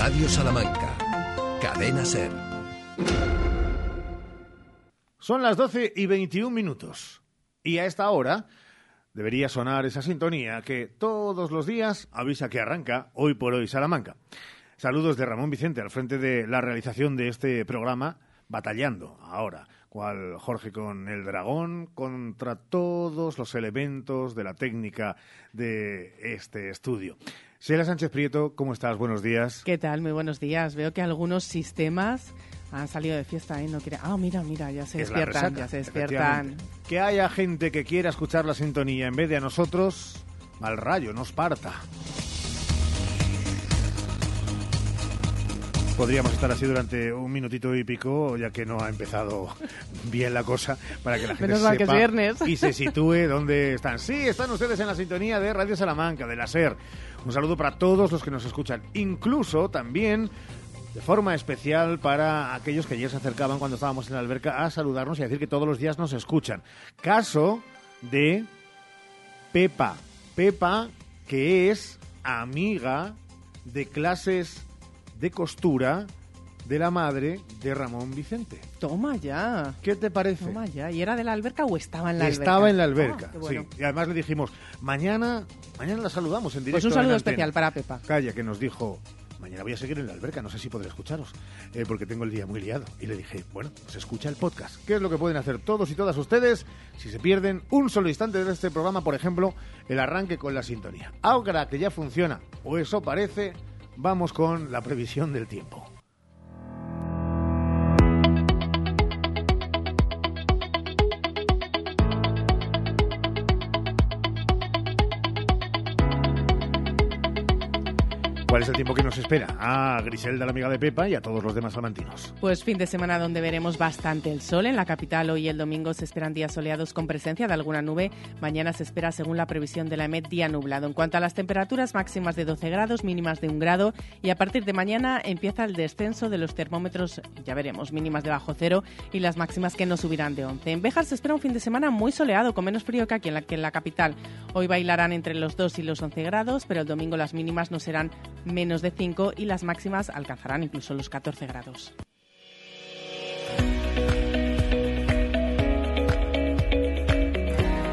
Radio Salamanca. Cadena Ser. Son las 12 y 21 minutos. Y a esta hora debería sonar esa sintonía que todos los días avisa que arranca hoy por hoy Salamanca. Saludos de Ramón Vicente al frente de la realización de este programa, batallando ahora, cual Jorge con el dragón, contra todos los elementos de la técnica de este estudio. Sheila Sánchez Prieto, ¿cómo estás? Buenos días. ¿Qué tal? Muy buenos días. Veo que algunos sistemas han salido de fiesta, ¿eh? No quiere... Ah, mira, mira, ya se Es despiertan, ya se despiertan. Que haya gente que quiera escuchar la sintonía en vez de a nosotros, mal rayo, nos parta. Podríamos estar así durante un minutito y pico, ya que no ha empezado bien la cosa, para que la gente Menos mal que es sepa viernes. y se sitúe dónde están. Sí, están ustedes en la sintonía de Radio Salamanca, de la SER. Un saludo para todos los que nos escuchan, incluso también de forma especial para aquellos que ayer se acercaban cuando estábamos en la alberca a saludarnos y a decir que todos los días nos escuchan. Caso de Pepa. Pepa, que es amiga de clases de costura de la madre de Ramón Vicente. Toma ya. ¿Qué te parece? Toma ya. ¿Y era de la alberca o estaba en la alberca? Estaba en la alberca, Ah, bueno. sí. Y además le dijimos, mañana, mañana la saludamos en directo. Pues un saludo antena". especial para Pepa. Calla, que nos dijo, mañana voy a seguir en la alberca, no sé si podré escucharos, eh, porque tengo el día muy liado. Y le dije, bueno, pues escucha el podcast. ¿Qué es lo que pueden hacer todos y todas ustedes si se pierden un solo instante de este programa, por ejemplo, el arranque con la sintonía? Ahora que ya funciona, o eso parece, vamos con la previsión del tiempo. ¿Cuál es el tiempo que nos espera? A Griselda, la amiga de Pepa, y a todos los demás salmantinos. Pues fin de semana donde veremos bastante el sol. En la capital hoy y el domingo se esperan días soleados con presencia de alguna nube. Mañana se espera, según la previsión de la EMET, día nublado. En cuanto a las temperaturas máximas de 12 grados, mínimas de 1 grado. Y a partir de mañana empieza el descenso de los termómetros, ya veremos, mínimas de bajo cero y las máximas que no subirán de 11. En Béjar se espera un fin de semana muy soleado, con menos frío que aquí en la, que en la capital. Hoy bailarán entre los 2 y los 11 grados, pero el domingo las mínimas no serán menos de 5 y las máximas alcanzarán incluso los 14 grados.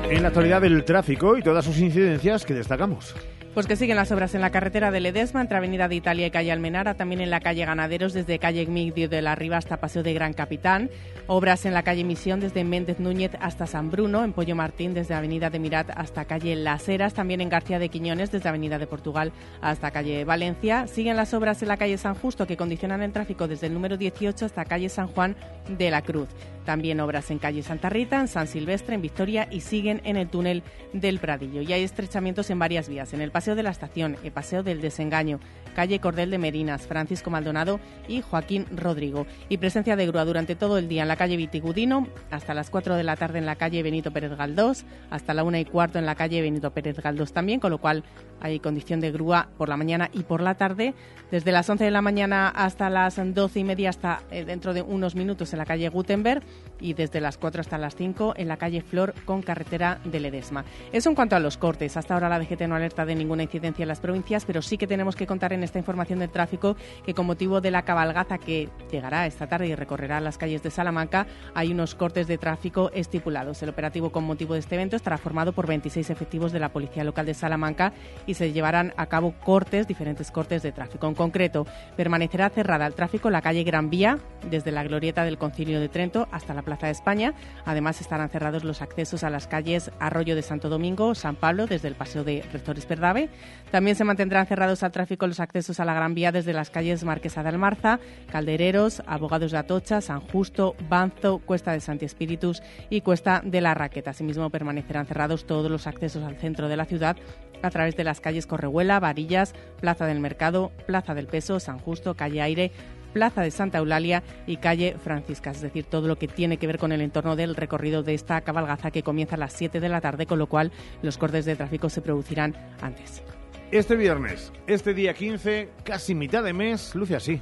En la actualidad del tráfico y todas sus incidencias que destacamos. Pues que siguen las obras en la carretera de Ledesma, entre Avenida de Italia y calle Almenara, también en la calle Ganaderos, desde calle Igmidio de la Riva hasta Paseo de Gran Capitán. Obras en la calle Misión, desde Méndez Núñez hasta San Bruno, en Pollo Martín, desde Avenida de Mirat hasta calle Las Heras, también en García de Quiñones, desde Avenida de Portugal hasta calle Valencia. Siguen las obras en la calle San Justo, que condicionan el tráfico desde el número 18 hasta calle San Juan de la Cruz. También obras en calle Santa Rita, en San Silvestre, en Victoria y siguen en el túnel del Pradillo. Y hay estrechamientos en varias vías, en el Paseo de la Estación, el Paseo del Desengaño, calle Cordel de Merinas, Francisco Maldonado y Joaquín Rodrigo. Y presencia de grúa durante todo el día en la calle Vitigudino, hasta las 4 de la tarde en la calle Benito Pérez Galdós, hasta la 1 y cuarto en la calle Benito Pérez Galdós también, con lo cual hay condición de grúa por la mañana y por la tarde, desde las 11 de la mañana hasta las 12 y media, hasta eh, dentro de unos minutos en la calle Gutenberg y desde las 4 hasta las 5 en la calle Flor con carretera de Ledesma. Eso en cuanto a los cortes. Hasta ahora la DGT no alerta de ninguna incidencia en las provincias, pero sí que tenemos que contar en esta información del tráfico que con motivo de la cabalgata que llegará esta tarde y recorrerá las calles de Salamanca, hay unos cortes de tráfico estipulados. El operativo con motivo de este evento estará formado por 26 efectivos de la Policía Local de Salamanca y se llevarán a cabo cortes, diferentes cortes de tráfico. En concreto, permanecerá cerrada al tráfico la calle Gran Vía, desde la glorieta del Concilio de Trento hasta la Plaza de España. Además, estarán cerrados los accesos a las calles Arroyo de Santo Domingo, San Pablo, desde el Paseo de Rectores Perdave. También se mantendrán cerrados al tráfico los accesos a la Gran Vía desde las calles Marquesa de Almarza, Caldereros, Abogados de Atocha, San Justo, Banzo, Cuesta de Santi Espíritus y Cuesta de la Raqueta. Asimismo, permanecerán cerrados todos los accesos al centro de la ciudad a través de las calles Correhuela, Varillas, Plaza del Mercado, Plaza del Peso, San Justo, Calle Aire, Plaza de Santa Eulalia y Calle Francisca, es decir, todo lo que tiene que ver con el entorno del recorrido de esta cabalgaza que comienza a las 7 de la tarde, con lo cual los cortes de tráfico se producirán antes. Este viernes, este día 15, casi mitad de mes, luce así.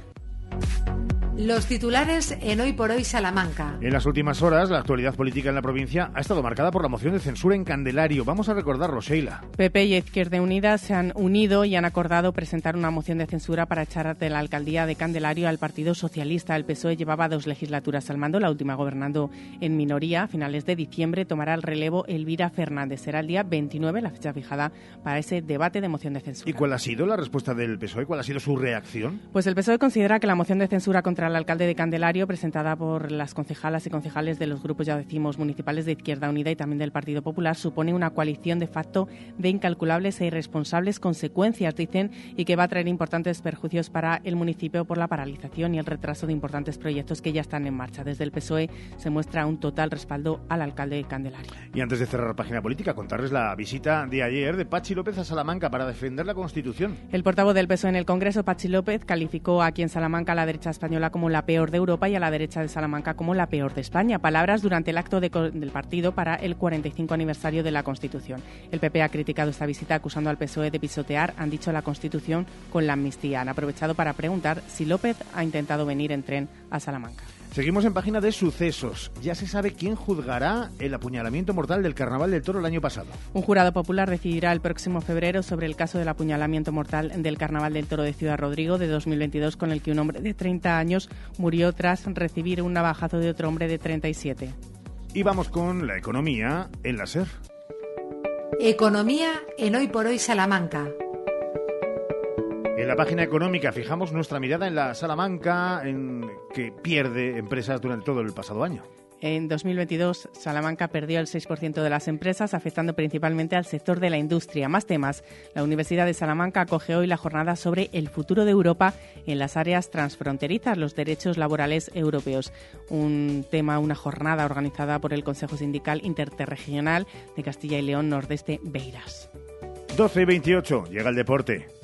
Los titulares en Hoy por Hoy Salamanca. En las últimas horas, la actualidad política en la provincia ha estado marcada por la moción de censura en Candelario. Vamos a recordarlo, Sheila. PP y Izquierda Unida se han unido y han acordado presentar una moción de censura para echar de la alcaldía de Candelario al Partido Socialista. El PSOE llevaba dos legislaturas al mando, la última gobernando en minoría. A finales de diciembre tomará el relevo Elvira Fernández. Será el día 29 la fecha fijada para ese debate de moción de censura. ¿Y cuál ha sido la respuesta del PSOE? ¿Cuál ha sido su reacción? Pues el PSOE considera que la moción de censura contra al alcalde de Candelario, presentada por las concejalas y concejales de los grupos, ya decimos, municipales de Izquierda Unida y también del Partido Popular, supone una coalición de facto de incalculables e irresponsables consecuencias, dicen, y que va a traer importantes perjuicios para el municipio por la paralización y el retraso de importantes proyectos que ya están en marcha. Desde el PSOE se muestra un total respaldo al alcalde de Candelario. Y antes de cerrar la página política, contarles la visita de ayer de Pachi López a Salamanca para defender la Constitución. El portavoz del PSOE en el Congreso, Pachi López, calificó aquí en Salamanca a la derecha española como la peor de Europa y a la derecha de Salamanca como la peor de España. Palabras durante el acto del partido para el 45 aniversario de la Constitución. El PP ha criticado esta visita acusando al PSOE de pisotear, han dicho, la Constitución con la amnistía. Han aprovechado para preguntar si López ha intentado venir en tren a Salamanca. Seguimos en página de sucesos. Ya se sabe quién juzgará el apuñalamiento mortal del Carnaval del Toro el año pasado. Un jurado popular decidirá el próximo febrero sobre el caso del apuñalamiento mortal del Carnaval del Toro de Ciudad Rodrigo de 2022 con el que un hombre de 30 años murió tras recibir un navajazo de otro hombre de 37. Y vamos con la economía en la SER. Economía en Hoy por Hoy Salamanca. En la página económica fijamos nuestra mirada en la Salamanca, en que pierde empresas durante todo el pasado año. En 2022, Salamanca perdió el 6% de las empresas, afectando principalmente al sector de la industria. Más temas. La Universidad de Salamanca acoge hoy la jornada sobre el futuro de Europa en las áreas transfronterizas, los derechos laborales europeos. Un tema, una jornada organizada por el Consejo Sindical Interterregional de Castilla y León Nordeste Beiras. 12 y 28, llega el deporte.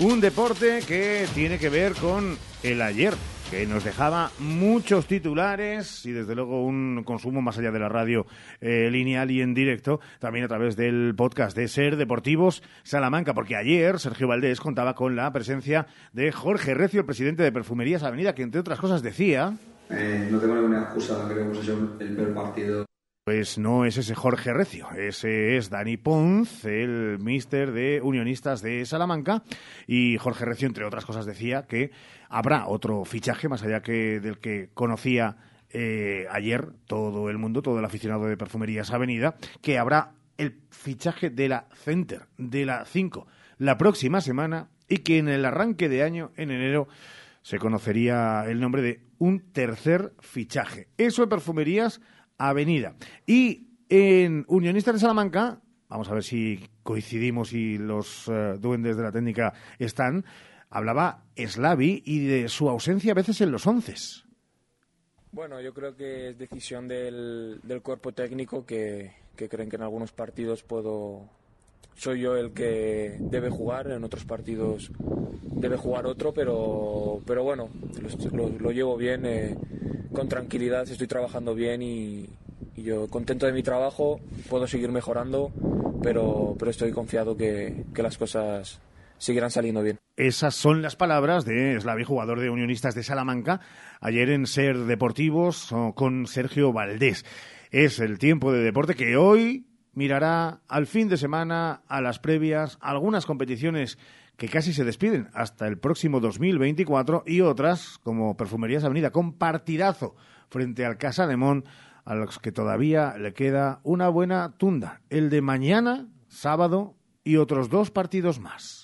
Un deporte que tiene que ver con el ayer, que nos dejaba muchos titulares y desde luego un consumo más allá de la radio eh, lineal y en directo, también a través del podcast de Ser Deportivos Salamanca, porque ayer Sergio Valdés contaba con la presencia de Jorge Recio, el presidente de Perfumerías Avenida, que entre otras cosas decía... Eh, no tengo ninguna excusa que hemos hecho el peor partido pues no es ese Jorge Recio, ese es Dani Ponz, el mister de Unionistas de Salamanca. Y Jorge Recio, entre otras cosas, decía que habrá otro fichaje, más allá que del que conocía eh, ayer todo el mundo, todo el aficionado de Perfumerías Avenida, que habrá el fichaje de la Center, de la 5, la próxima semana y que en el arranque de año, en enero, se conocería el nombre de un tercer fichaje. Eso en Perfumerías Avenida. Y en Unionistas de Salamanca, vamos a ver si coincidimos y los eh, duendes de la técnica están, hablaba Slavi y de su ausencia a veces en los once. Bueno, yo creo que es decisión del, del cuerpo técnico que, que creen que en algunos partidos puedo soy yo el que debe jugar, en otros partidos debe jugar otro, pero, pero bueno, lo, llevo bien, eh, con tranquilidad, estoy trabajando bien y, yo contento de mi trabajo, puedo seguir mejorando, pero, pero estoy confiado que, que las cosas seguirán saliendo bien. Esas son las palabras de Slavi, jugador de Unionistas de Salamanca, ayer en Ser Deportivos con Sergio Valdés. Es el tiempo de deporte que hoy mirará al fin de semana, a las previas, algunas competiciones que casi se despiden hasta el próximo 2024 y otras, como Perfumerías Avenida, con partidazo frente al Casa de Mon, a los que todavía le queda una buena tunda. El de mañana, sábado, y otros dos partidos más.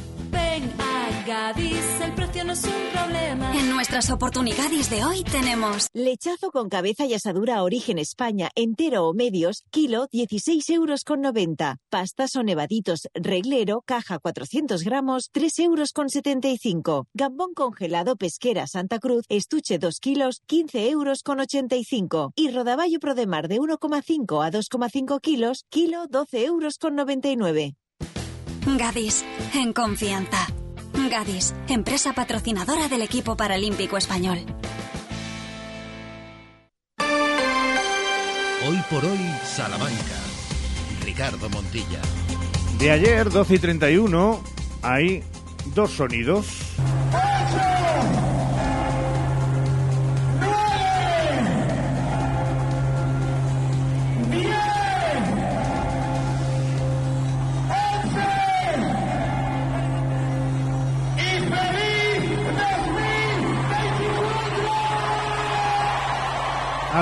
Gadis, el precio no es un problema. En nuestras oportunidades de hoy tenemos lechazo con cabeza y asadura Origen España, entero o medios, kilo 16 euros con 90. Pastas o nevaditos reglero, caja 400 gramos, 3 euros con 75. Gambón congelado pesquera Santa Cruz, estuche 2 kilos, 15 euros con 85. Y rodaballo prodemar de 1,5 a 2,5 kilos, kilo 12 euros con 99. Gadis, en confianza. Gadis, empresa patrocinadora del equipo paralímpico español. Hoy por hoy, Salamanca. Ricardo Montilla. De ayer, 12 y 31, hay dos sonidos.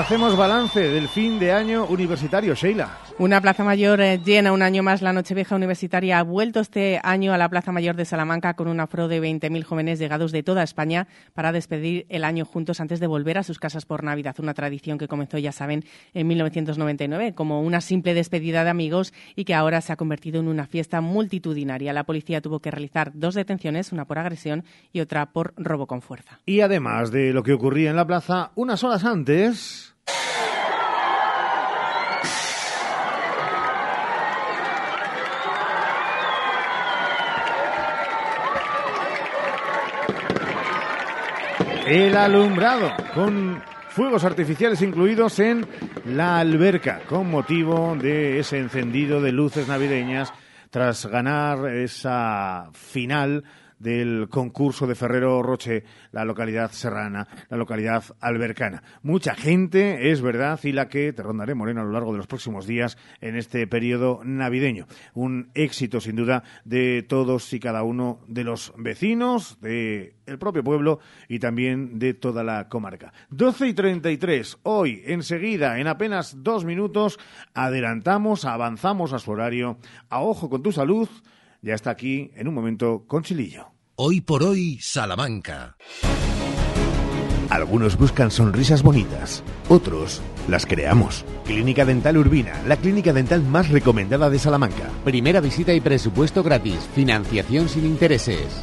Hacemos balance del fin de año universitario, Sheila. Una Plaza Mayor eh, llena un año más. La Nochevieja Universitaria ha vuelto este año a la Plaza Mayor de Salamanca con un afro de 20.000 jóvenes llegados de toda España para despedir el año juntos antes de volver a sus casas por Navidad. Una tradición que comenzó, ya saben, en 1999 como una simple despedida de amigos y que ahora se ha convertido en una fiesta multitudinaria. La policía tuvo que realizar dos detenciones, una por agresión y otra por robo con fuerza. Y además de lo que ocurría en la plaza, unas horas antes... el alumbrado con fuegos artificiales incluidos en la alberca con motivo de ese encendido de luces navideñas tras ganar esa final del concurso de Ferrero Roche, la localidad serrana, la localidad albercana. Mucha gente, es verdad, y la que te rondaré moreno a lo largo de los próximos días en este periodo navideño. Un éxito, sin duda, de todos y cada uno de los vecinos, de el propio pueblo y también de toda la comarca. 12 y 33, hoy, enseguida, en apenas dos minutos, adelantamos, avanzamos a su horario, a ojo con tu salud, ya está aquí en un momento con Chilillo. Hoy por hoy, Salamanca. Algunos buscan sonrisas bonitas, otros las creamos. Clínica Dental Urbina, la clínica dental más recomendada de Salamanca. Primera visita y presupuesto gratis, financiación sin intereses.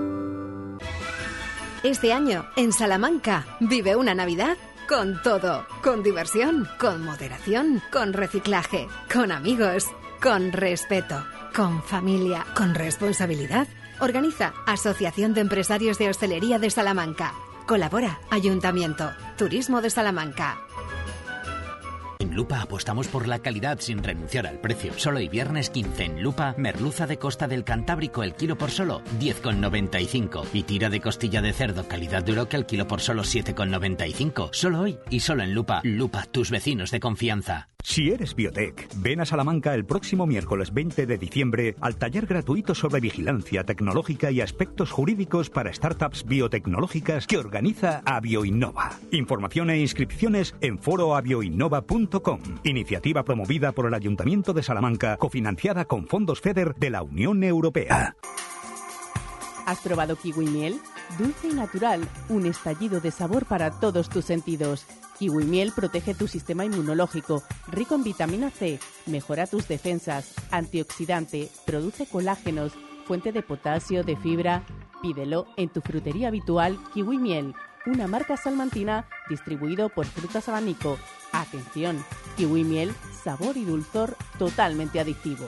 Este año, en Salamanca, vive una Navidad con todo, con diversión, con moderación, con reciclaje, con amigos, con respeto, con familia, con responsabilidad. Organiza Asociación de Empresarios de Hostelería de Salamanca. Colabora Ayuntamiento, Turismo de Salamanca. En Lupa apostamos por la calidad sin renunciar al precio. Solo hoy viernes 15 en Lupa, merluza de costa del Cantábrico el kilo por solo 10,95 y tira de costilla de cerdo calidad que el kilo por solo 7,95. Solo hoy y solo en Lupa. Lupa, tus vecinos de confianza. Si eres biotech, ven a Salamanca el próximo miércoles 20 de diciembre al taller gratuito sobre vigilancia tecnológica y aspectos jurídicos para startups biotecnológicas que organiza Avioinnova. Información e inscripciones en foroavioinnova.com. Iniciativa promovida por el Ayuntamiento de Salamanca, cofinanciada con fondos FEDER de la Unión Europea. ¿Has probado kiwi miel? Dulce y natural, un estallido de sabor para todos tus sentidos. Kiwi miel protege tu sistema inmunológico, rico en vitamina C, mejora tus defensas, antioxidante, produce colágenos, fuente de potasio, de fibra. Pídelo en tu frutería habitual Kiwi Miel, una marca salmantina distribuido por Frutas Abanico. Atención, kiwi miel, sabor y dulzor totalmente adictivo.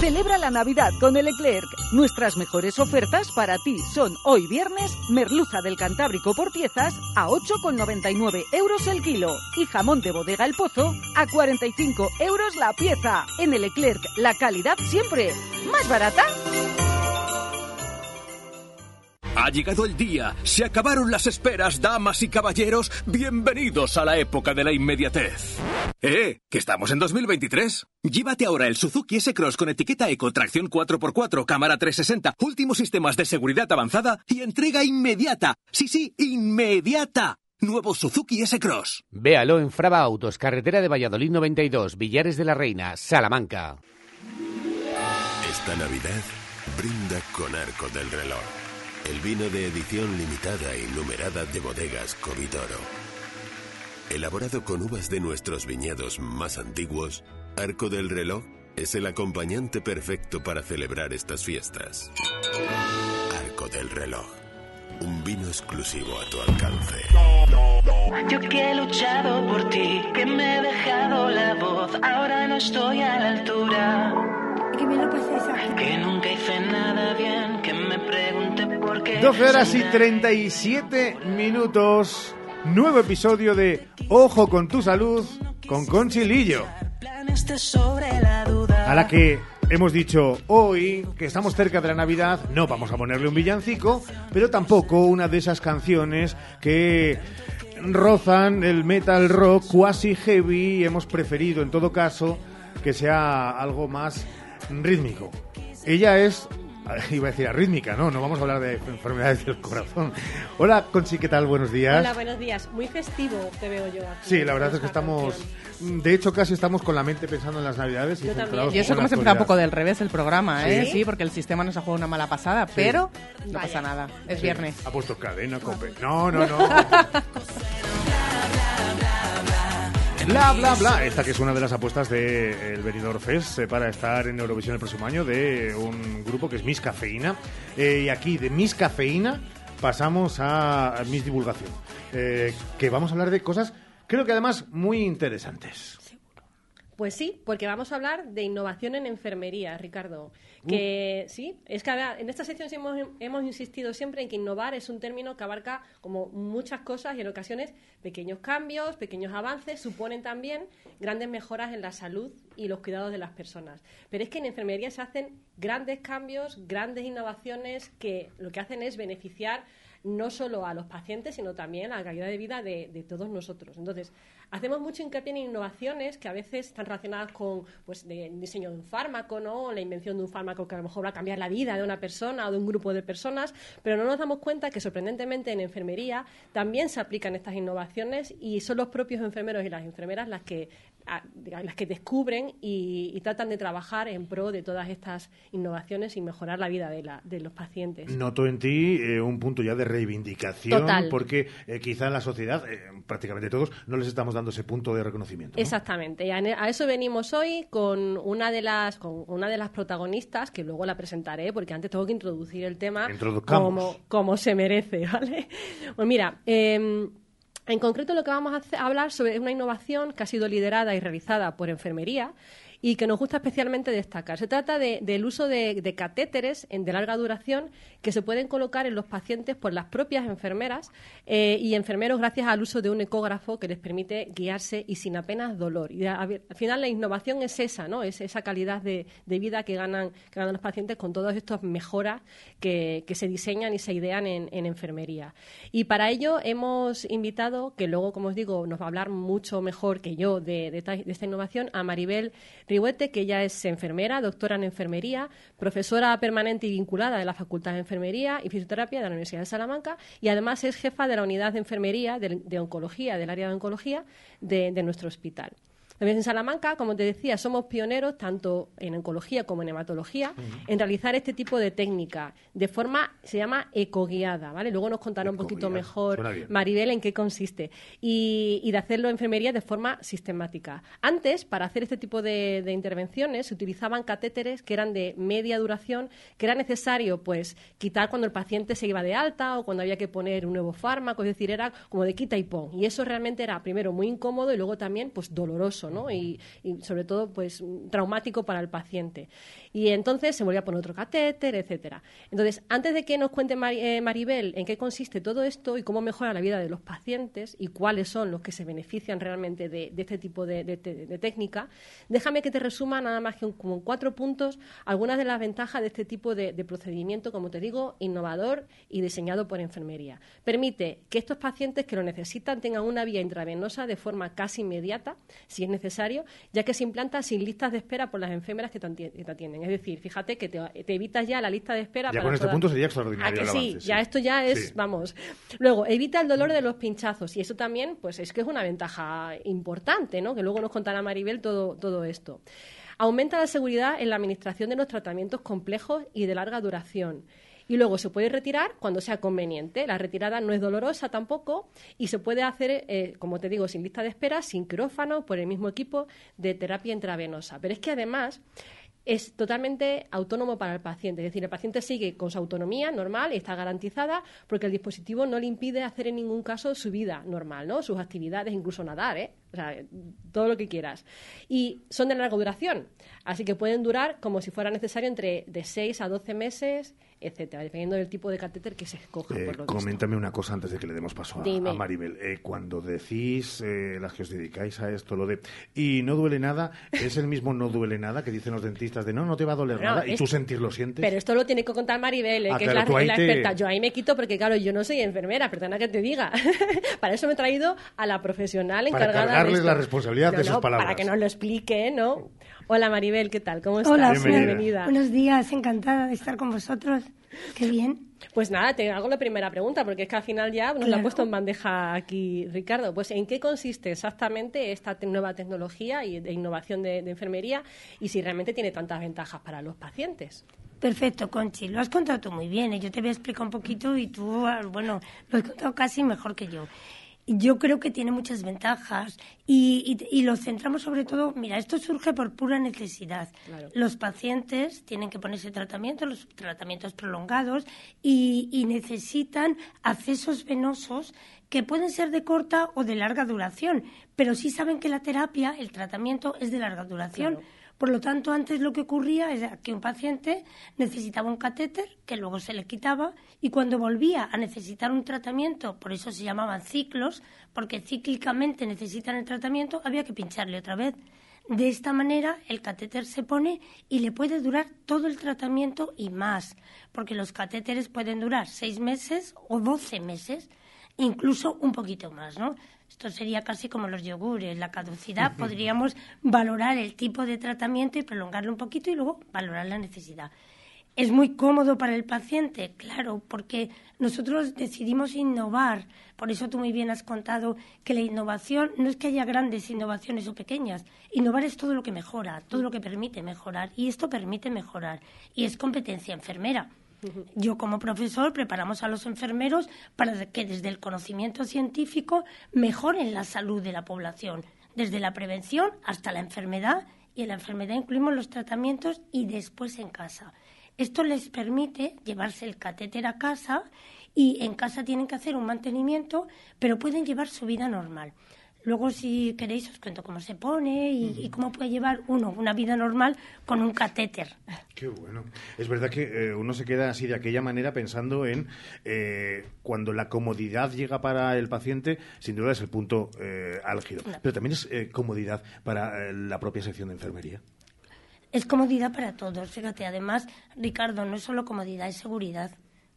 Celebra la Navidad con el Leclerc. Nuestras mejores ofertas para ti son hoy viernes merluza del Cantábrico por piezas a 8,99 euros el kilo y jamón de bodega El Pozo a 45 euros la pieza. En el Leclerc, la calidad siempre. ¿Más barata? Ha llegado el día, se acabaron las esperas, damas y caballeros, bienvenidos a la época de la inmediatez. ¡Eh! ¿Que estamos en 2023? Llévate ahora el Suzuki S-Cross con etiqueta Eco, tracción 4x4, cámara 360, últimos sistemas de seguridad avanzada y entrega inmediata. Sí, sí, inmediata. Nuevo Suzuki S-Cross. Véalo en Fraba Autos, carretera de Valladolid 92, Villares de la Reina, Salamanca. Esta Navidad brinda con Arco del Reloj el vino de edición limitada e numerada de bodegas Covitoro. Elaborado con uvas de nuestros viñedos más antiguos, Arco del Reloj es el acompañante perfecto para celebrar estas fiestas. Arco del Reloj, un vino exclusivo a tu alcance. Yo que he luchado por ti, que me he dejado la voz, ahora no estoy a la altura. Que me lo Que nunca hice nada bien, que me qué. 12 horas y 37 minutos. Nuevo episodio de Ojo con tu salud con Conchilillo. A la que hemos dicho hoy que estamos cerca de la Navidad, no vamos a ponerle un villancico, pero tampoco una de esas canciones que rozan el metal rock quasi heavy. Hemos preferido, en todo caso, que sea algo más rítmico. Ella es Iba a decir arrítmica, no, no vamos a hablar de enfermedades del corazón. Hola, Conchi, ¿qué tal? Buenos días. Hola, buenos días. Muy festivo te veo yo aquí. Sí, la verdad es que estamos, de hecho, casi estamos con la mente pensando en las Navidades. Y, Yo. Y eso como se empezado un poco del revés el programa, ¿eh? ¿Sí? porque el sistema nos ha jugado una mala pasada, pero no pasa nada. Es viernes. Ha puesto cadena, cope. No, no, no. Bla, bla, bla. Esta que es una de las apuestas del Benidorm Fest eh, para estar en Eurovisión el próximo año de un grupo que es Miss Cafeína. Eh, y aquí de Miss Cafeína pasamos a Miss Divulgación. Eh, que vamos a hablar de cosas, creo que además muy interesantes. Pues sí, porque vamos a hablar de innovación en enfermería, Ricardo. Que sí, es que ver, en esta sección hemos, hemos insistido siempre en que innovar es un término que abarca como muchas cosas y en ocasiones pequeños cambios, pequeños avances suponen también grandes mejoras en la salud y los cuidados de las personas. Pero es que en enfermería se hacen grandes cambios, grandes innovaciones que lo que hacen es beneficiar no solo a los pacientes, sino también a la calidad de vida de, de todos nosotros. Entonces, hacemos mucho hincapié en innovaciones que a veces están relacionadas con pues, de, diseño de un fármaco, ¿no? la invención de un fármaco que a lo mejor va a cambiar la vida de una persona o de un grupo de personas, pero no nos damos cuenta que sorprendentemente en enfermería también se aplican estas innovaciones y son los propios enfermeros y las enfermeras las que a, las que descubren y, y, tratan de trabajar en pro de todas estas innovaciones y mejorar la vida de, la, de los pacientes. Noto en ti eh, un punto ya de reivindicación, Total. porque eh, quizá en la sociedad, eh, prácticamente todos, no les estamos dando ese punto de reconocimiento. ¿no? Exactamente, y a, eso venimos hoy con una de las con una de las protagonistas, que luego la presentaré, porque antes tengo que introducir el tema como, como se merece, ¿vale? Pues mira, eh, en concreto, lo que vamos a, hablar sobre es una innovación que ha sido liderada y realizada por enfermería y que nos gusta especialmente destacar. Se trata de, del uso de, catéteres de larga duración que se pueden colocar en los pacientes por las propias enfermeras eh, y enfermeros gracias al uso de un ecógrafo que les permite guiarse y sin apenas dolor. Y al final la innovación es esa, ¿no? Es esa calidad de, vida que ganan, que ganan los pacientes con todas estas mejoras que, se diseñan y se idean en, en, enfermería. Y para ello hemos invitado, que luego, como os digo, nos va a hablar mucho mejor que yo de, de esta innovación, a Maribel Que ella es enfermera, doctora en enfermería, profesora permanente y vinculada de la Facultad de Enfermería y Fisioterapia de la Universidad de Salamanca y además es jefa de la unidad de enfermería de, de oncología, del área de oncología de nuestro hospital. En Salamanca, como te decía, somos pioneros tanto en oncología como en hematología en realizar este tipo de técnica de forma, se llama ecoguiada, ¿vale? Luego nos contará un poquito mejor Maribel en qué consiste. Y, de hacerlo en enfermería de forma sistemática. Antes, para hacer este tipo de, intervenciones, se utilizaban catéteres que eran de media duración, que era necesario, pues, quitar cuando el paciente se iba de alta o cuando había que poner un nuevo fármaco, es decir, era como de quita y pon. Y eso realmente era, primero, muy incómodo y luego también, pues, doloroso y, sobre todo pues traumático para el paciente. Y entonces se volvía a poner otro catéter, etcétera. Entonces, antes de que nos cuente eh, Maribel en qué consiste todo esto y cómo mejora la vida de los pacientes y cuáles son los que se benefician realmente de, este tipo de, técnica, déjame que te resuma nada más que como cuatro puntos algunas de las ventajas de este tipo de, procedimiento, como te digo, innovador y diseñado por enfermería. Permite que estos pacientes que lo necesitan tengan una vía intravenosa de forma casi inmediata, si es necesario, ya que se implanta sin listas de espera por las enfermeras que te atienden. Es decir, fíjate que te, evitas ya la lista de espera. Ya con este punto sería extraordinario. que sí? ya esto ya es, vamos. Luego, evita el dolor de los pinchazos y eso también, pues es que es una ventaja importante, ¿no? Que luego nos contará Maribel todo, todo esto. Aumenta la seguridad en la administración de los tratamientos complejos y de larga duración y luego se puede retirar cuando sea conveniente. La retirada no es dolorosa tampoco y se puede hacer, eh, como te digo, sin lista de espera, sin quirófano, por el mismo equipo de terapia intravenosa. Pero es que además es totalmente autónomo para el paciente. Es decir, el paciente sigue con su autonomía normal y está garantizada porque el dispositivo no le impide hacer en ningún caso su vida normal, ¿no? Sus actividades, incluso nadar, ¿eh? O sea, todo lo que quieras. Y son de larga duración, así que pueden durar como si fuera necesario entre de 6 a 12 meses etcétera, dependiendo del tipo de catéter que se escoja. Eh, coméntame una cosa antes de que le demos paso a, Maribel. Eh, cuando decís, eh, las que os dedicáis a esto, lo de y no duele nada, ¿es el mismo no duele nada que dicen los dentistas de no, no te va a doler nada y tú sentir lo sientes? Pero esto lo tiene que contar Maribel, ah, que es la, experta. Yo ahí me quito porque, claro, yo no soy enfermera, perdona que te diga. para eso me he traído a la profesional encargada para de la responsabilidad de sus palabras. Para que nos lo explique, ¿no? Hola Maribel, ¿qué tal? ¿Cómo estás? Hola, bienvenida. Buenos días, encantada de estar con vosotros. Qué bien. Pues nada, te hago la primera pregunta, porque es que al final ya nos la ha puesto en bandeja aquí Ricardo. Pues ¿en qué consiste exactamente esta nueva tecnología y de innovación de, enfermería y si realmente tiene tantas ventajas para los pacientes? Perfecto, Conchi. Lo has contado tú muy bien. ¿eh? Yo te voy a explicar un poquito y tú, ah, bueno, lo has contado casi mejor que yo yo creo que tiene muchas ventajas y, y, lo centramos sobre todo, mira, esto surge por pura necesidad. Los pacientes tienen que ponerse tratamiento, los tratamientos prolongados y, y, necesitan accesos venosos que pueden ser de corta o de larga duración, pero sí saben que la terapia, el tratamiento es de larga duración. Por lo tanto, antes lo que ocurría era que un paciente necesitaba un catéter, que luego se le quitaba, y cuando volvía a necesitar un tratamiento, por eso se llamaban ciclos, porque cíclicamente necesitan el tratamiento, había que pincharle otra vez. De esta manera, el catéter se pone y le puede durar todo el tratamiento y más, porque los catéteres pueden durar seis meses o doce meses, incluso un poquito más, ¿no? Esto sería casi como los yogures, la caducidad. Podríamos valorar el tipo de tratamiento y prolongarlo un poquito y luego valorar la necesidad. ¿Es muy cómodo para el paciente? Claro, porque nosotros decidimos innovar. Por eso tú muy bien has contado que la innovación no es que haya grandes innovaciones o pequeñas. Innovar es todo lo que mejora, todo lo que permite mejorar. Y esto permite mejorar. Y es competencia enfermera. Yo como profesor preparamos a los enfermeros para que desde el conocimiento científico mejoren la salud de la población, desde la prevención hasta la enfermedad y en la enfermedad incluimos los tratamientos y después en casa. Esto les permite llevarse el catéter a casa y en casa tienen que hacer un mantenimiento, pero pueden llevar su vida normal. Luego, si queréis, os cuento cómo se pone y, cómo puede llevar uno una vida normal con un catéter. Qué bueno. Es verdad que eh, uno se queda así de aquella manera pensando en eh, cuando la comodidad llega para el paciente, sin duda es el punto eh, álgido. Pero también es comodidad para la propia sección de enfermería. Es comodidad para todos. Fíjate, además, Ricardo, no es solo comodidad, es seguridad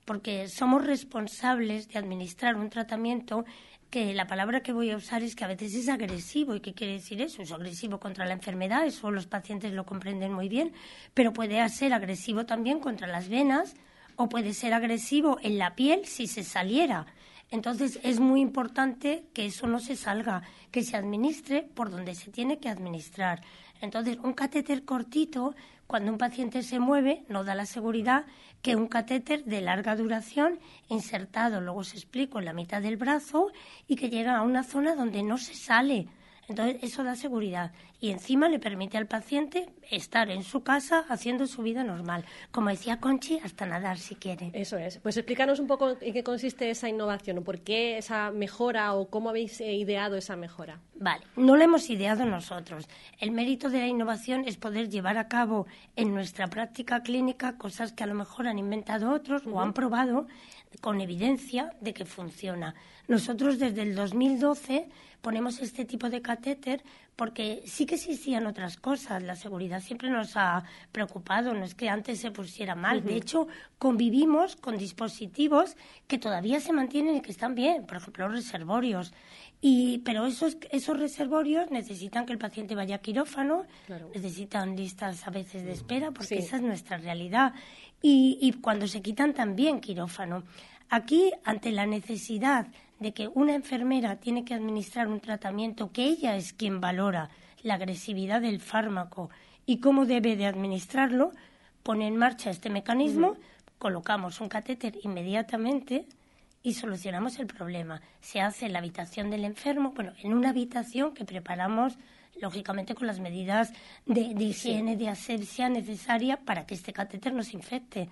porque somos responsables de administrar un tratamiento que la palabra que voy a usar es que a veces es agresivo. ¿Y qué quiere decir eso? Es agresivo contra la enfermedad, eso los pacientes lo comprenden muy bien, pero puede ser agresivo también contra las venas o puede ser agresivo en la piel si se saliera. Entonces es muy importante que eso no se salga, que se administre por donde se tiene que administrar. Entonces, un catéter cortito, cuando un paciente se mueve, no da la seguridad que un catéter de larga duración, insertado, luego se explico, en la mitad del brazo y que llega a una zona donde no se sale. Entonces, eso da seguridad y encima le permite al paciente estar en su casa haciendo su vida normal. Como decía Conchi, hasta nadar si quiere. Eso es. Pues explícanos un poco en qué consiste esa innovación o por qué esa mejora o cómo habéis eh, ideado esa mejora. Vale, no lo hemos ideado nosotros. El mérito de la innovación es poder llevar a cabo en nuestra práctica clínica cosas que a lo mejor han inventado otros o han probado con evidencia de que funciona. Nosotros desde el 2012 ponemos este tipo de catéter porque sí que existían otras cosas. La seguridad siempre nos ha preocupado, no es que antes se pusiera mal. De hecho, convivimos con dispositivos que todavía se mantienen y que están bien, por ejemplo, los reservorios. Y, pero esos, esos reservorios necesitan que el paciente vaya a quirófano, necesitan listas a veces de espera, porque esa es nuestra realidad. Y, y cuando se quitan también quirófano. Aquí, ante la necesidad de que una enfermera tiene que administrar un tratamiento que ella es quien valora la agresividad del fármaco y cómo debe de administrarlo, pone en marcha este mecanismo, colocamos un catéter inmediatamente y solucionamos el problema. Se hace en la habitación del enfermo, bueno, en una habitación que preparamos lógicamente con las medidas de, higiene, de asepsia necesaria para que este catéter no se infecte.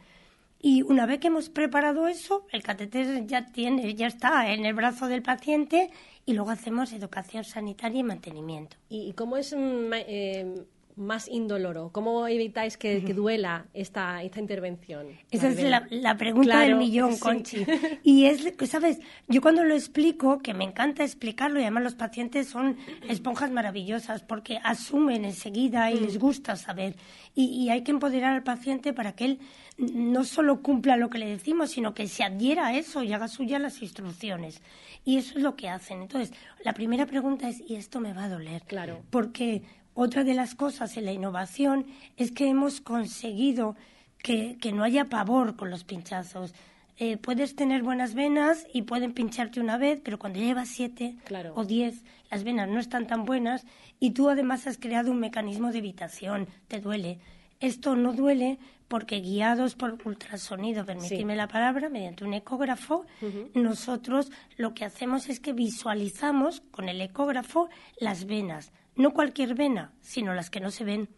Y una vez que hemos preparado eso, el catéter ya tiene, ya está en el brazo del paciente y luego hacemos educación sanitaria y mantenimiento. ¿Y cómo es mm, eh, más indoloro? ¿Cómo evitáis que, duela esta, esta intervención? Esa es la, pregunta del millón, Conchi. Y es, ¿sabes? Yo cuando lo explico, que me encanta explicarlo, y además los pacientes son esponjas maravillosas porque asumen enseguida y mm. les gusta saber. Y, hay que empoderar al paciente para que él no solo cumpla lo que le decimos, sino que se adhiera a eso y haga suya las instrucciones. Y eso es lo que hacen. Entonces, la primera pregunta es, ¿y esto me va a doler? Claro. Porque otra de las cosas en la innovación es que hemos conseguido que, no haya pavor con los pinchazos. Eh, puedes tener buenas venas y pueden pincharte una vez, pero cuando llevas siete o diez, las venas no están tan buenas y tú además has creado un mecanismo de evitación, te duele. Esto no duele porque guiados por ultrasonido, permitidme la palabra, mediante un ecógrafo, nosotros lo que hacemos es que visualizamos con el ecógrafo las venas no cualquier vena, sino las que no se ven.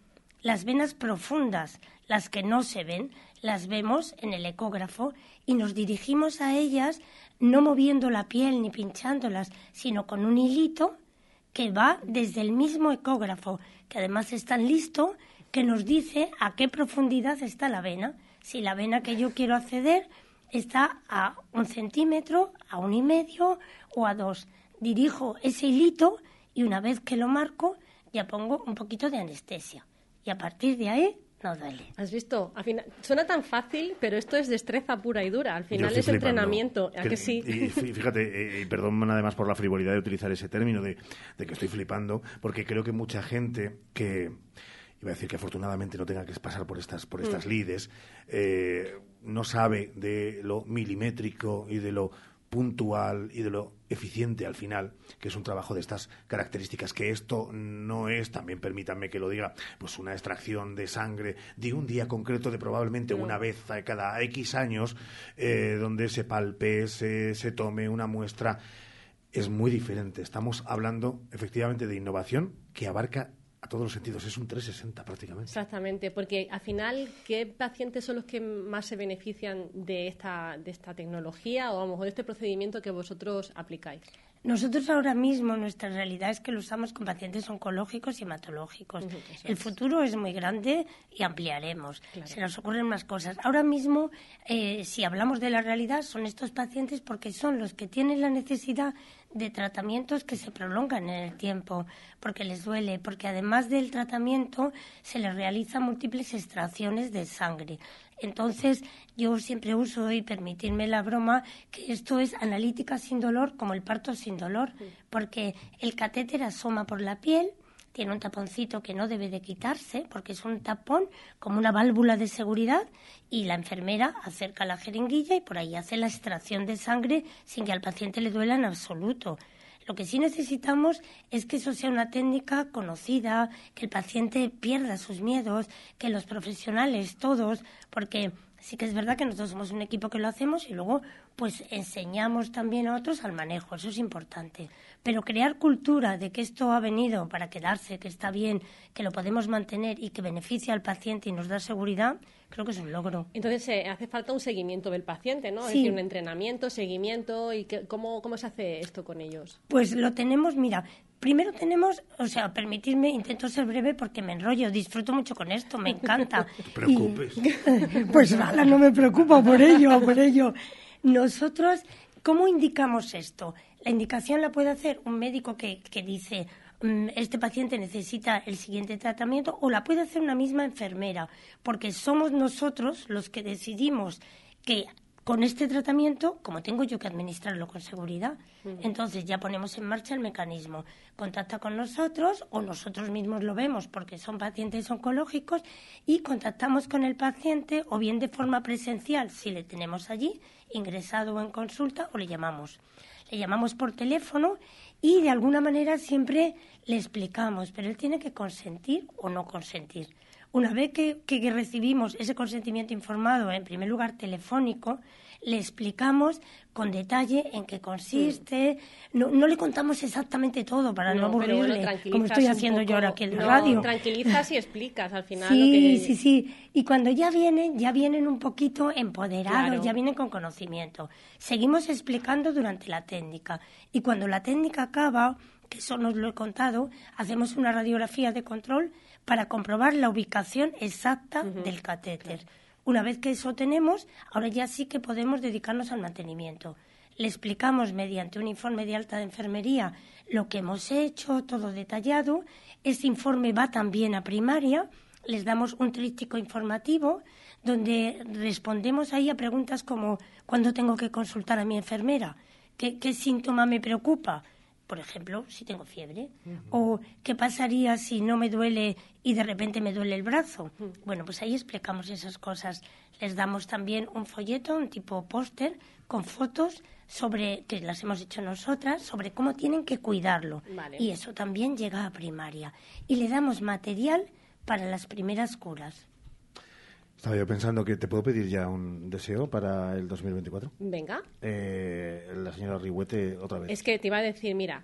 Las venas profundas, las que no se ven, las vemos en el ecógrafo y nos dirigimos a ellas no moviendo la piel ni pinchándolas, sino con un hilito que va desde el mismo ecógrafo, que además es tan listo que nos dice a qué profundidad está la vena. Si la vena que yo quiero acceder está a un centímetro, a un y medio o a dos. Dirijo ese hilito y una vez que lo marco ya pongo un poquito de anestesia y a partir de ahí no duele. ¿Has visto? Al final, suena tan fácil, pero esto es destreza pura y dura. Al final es entrenamiento. ¿A que, sí? Y fíjate, eh, y perdón además por la frivolidad de utilizar ese término de, que estoy flipando, porque creo que mucha gente que iba a decir que afortunadamente no tenga que pasar por estas por estas mm. lides, eh, no sabe de lo milimétrico y de lo puntual y de lo eficiente al final, que es un trabajo de estas características, que esto no es, también permítanme que lo diga, pues una extracción de sangre de un día concreto de probablemente una vez cada X años, eh, donde se palpe, se, se tome una muestra. Es muy diferente. Estamos hablando efectivamente de innovación que abarca a todos los sentidos. Es un 360 prácticamente. Exactamente, porque al final, ¿qué pacientes son los que más se benefician de esta, de esta tecnología o a lo mejor de este procedimiento que vosotros aplicáis? Nosotros ahora mismo nuestra realidad es que lo usamos con pacientes oncológicos y hematológicos. el futuro es muy grande y ampliaremos. Se nos ocurren más cosas. Ahora mismo, eh, si hablamos de la realidad, son estos pacientes porque son los que tienen la necesidad de tratamientos que se prolongan en el tiempo, porque les duele, porque además del tratamiento se les realizan múltiples extracciones de sangre. Entonces, yo siempre uso, y permitirme la broma, que esto es analítica sin dolor como el parto sin dolor, porque el catéter asoma por la piel, tiene un taponcito que no debe de quitarse porque es un tapón como una válvula de seguridad y la enfermera acerca la jeringuilla y por ahí hace la extracción de sangre sin que al paciente le duela en absoluto. Lo que sí necesitamos es que eso sea una técnica conocida, que el paciente pierda sus miedos, que los profesionales todos, porque sí que es verdad que nosotros somos un equipo que lo hacemos y luego pues enseñamos también a otros al manejo, eso es importante. Pero crear cultura de que esto ha venido para quedarse, que está bien, que lo podemos mantener y que beneficia al paciente y nos da seguridad, creo que es un logro. Entonces eh, hace falta un seguimiento del paciente, ¿no? Es decir, un entrenamiento, seguimiento y cómo, cómo se hace esto con ellos. Pues lo tenemos, mira, primero tenemos, o sea, permitirme, intento ser breve porque me enrollo, disfruto mucho con esto, me encanta. No te preocupes. pues nada, no me preocupa por ello, por ello. Nosotros, ¿cómo indicamos esto? La indicación la puede hacer un médico que, que dice, mm, este paciente necesita el siguiente tratamiento, o la puede hacer una misma enfermera, porque somos nosotros los que decidimos que con este tratamiento, como tengo yo que administrarlo con seguridad, entonces ya ponemos en marcha el mecanismo. Contacta con nosotros o nosotros mismos lo vemos porque son pacientes oncológicos y contactamos con el paciente o bien de forma presencial si le tenemos allí, ingresado o en consulta, o le llamamos. Le llamamos por teléfono y de alguna manera siempre le explicamos, pero él tiene que consentir o no consentir. Una vez que, recibimos ese consentimiento informado, en primer lugar telefónico, le explicamos con detalle en qué consiste. No, no le contamos exactamente todo para no, aburrirle, como estoy haciendo yo ahora aquí en la radio. Tranquilizas y explicas al final. Sí, sí, sí. Y cuando ya vienen, ya vienen un poquito empoderados, ya vienen con conocimiento. Seguimos explicando durante la técnica. Y cuando la técnica acaba, que eso nos lo he contado, hacemos una radiografía de control para comprobar la ubicación exacta del catéter. Una vez que eso tenemos, ahora ya sí que podemos dedicarnos al mantenimiento. Le explicamos mediante un informe de alta de enfermería lo que hemos hecho, todo detallado. Ese informe va también a primaria. Les damos un tríptico informativo donde respondemos ahí a preguntas como ¿cuándo tengo que consultar a mi enfermera? ¿Qué, qué síntoma me preocupa? Por ejemplo, si tengo fiebre, o qué pasaría si no me duele y de repente me duele el brazo. Bueno, pues ahí explicamos esas cosas. Les damos también un folleto, un tipo póster, con fotos sobre, que las hemos hecho nosotras, sobre cómo tienen que cuidarlo. Y eso también llega a primaria. Y le damos material para las primeras curas. Estaba yo pensando que te puedo pedir ya un deseo para el 2024. Venga. Eh, la señora Rigüete otra vez. Es que te iba a decir, mira,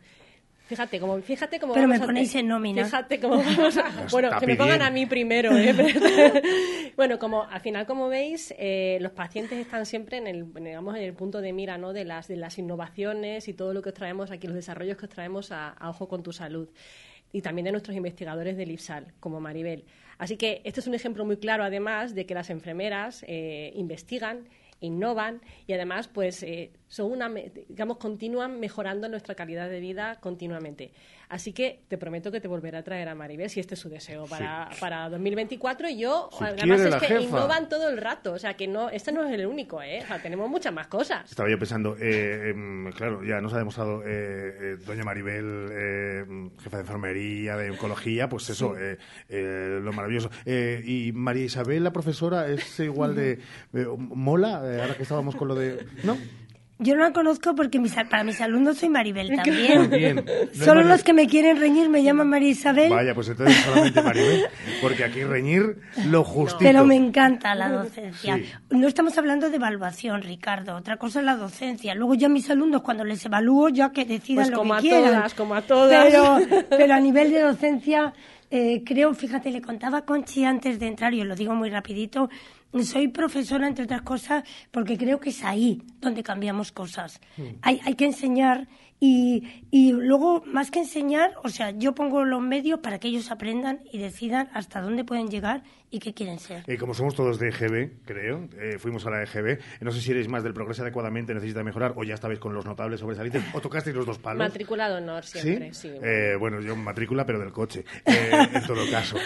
Fíjate cómo, fíjate cómo Pero me ponéis en nómina. Fíjate cómo vamos a, Bueno, que me pongan a mí primero. ¿eh? bueno, como al final, como veis, eh, los pacientes están siempre en el, digamos, en el punto de mira ¿no? de, las, de las innovaciones y todo lo que os traemos aquí, los desarrollos que os traemos a, Ojo con tu Salud. Y también de nuestros investigadores del IPSAL, como Maribel. Así que este es un ejemplo muy claro, además, de que las enfermeras eh, investigan, innovan y además, pues, eh, son una, digamos, continúan mejorando nuestra calidad de vida continuamente. Así que te prometo que te volveré a traer a Maribel si este es su deseo para, para 2024. Y yo, además, es que innovan todo el rato. O sea, que no, este no es el único, ¿eh? O sea, tenemos muchas más cosas. Estaba yo pensando, eh, em, claro, ya nos ha demostrado eh, doña Maribel, jefa de enfermería, de oncología, pues eso, lo maravilloso. y María Isabel, la profesora, es igual de mola, ahora que estábamos con lo de. ¿No? Yo no la conozco porque para mis alumnos soy Maribel también. Solo los que me quieren reñir me llaman María Isabel. Vaya, pues entonces solamente Maribel, porque aquí reñir lo justito. Pero me encanta la docencia. No estamos hablando de evaluación, Ricardo. Otra cosa es la docencia. Luego ya mis alumnos, cuando les evalúo, ya que decidan pues lo como que a Todas, como a todas. Pero, pero a nivel de docencia, eh, creo, fíjate, le contaba a Conchi antes de entrar, y os lo digo muy rapidito, soy profesora, entre otras cosas, porque creo que es ahí donde cambiamos cosas. Hmm. Hay, hay que enseñar y, y luego, más que enseñar, o sea, yo pongo los medios para que ellos aprendan y decidan hasta dónde pueden llegar y qué quieren ser. Y como somos todos de EGB, creo, eh, fuimos a la EGB, no sé si eres más del progreso adecuadamente, necesita mejorar, o ya estabais con los notables sobresalientes, o tocasteis los dos palos. Matrícula de honor siempre, sí. Eh, bueno, yo matrícula, pero del coche, eh, en todo caso.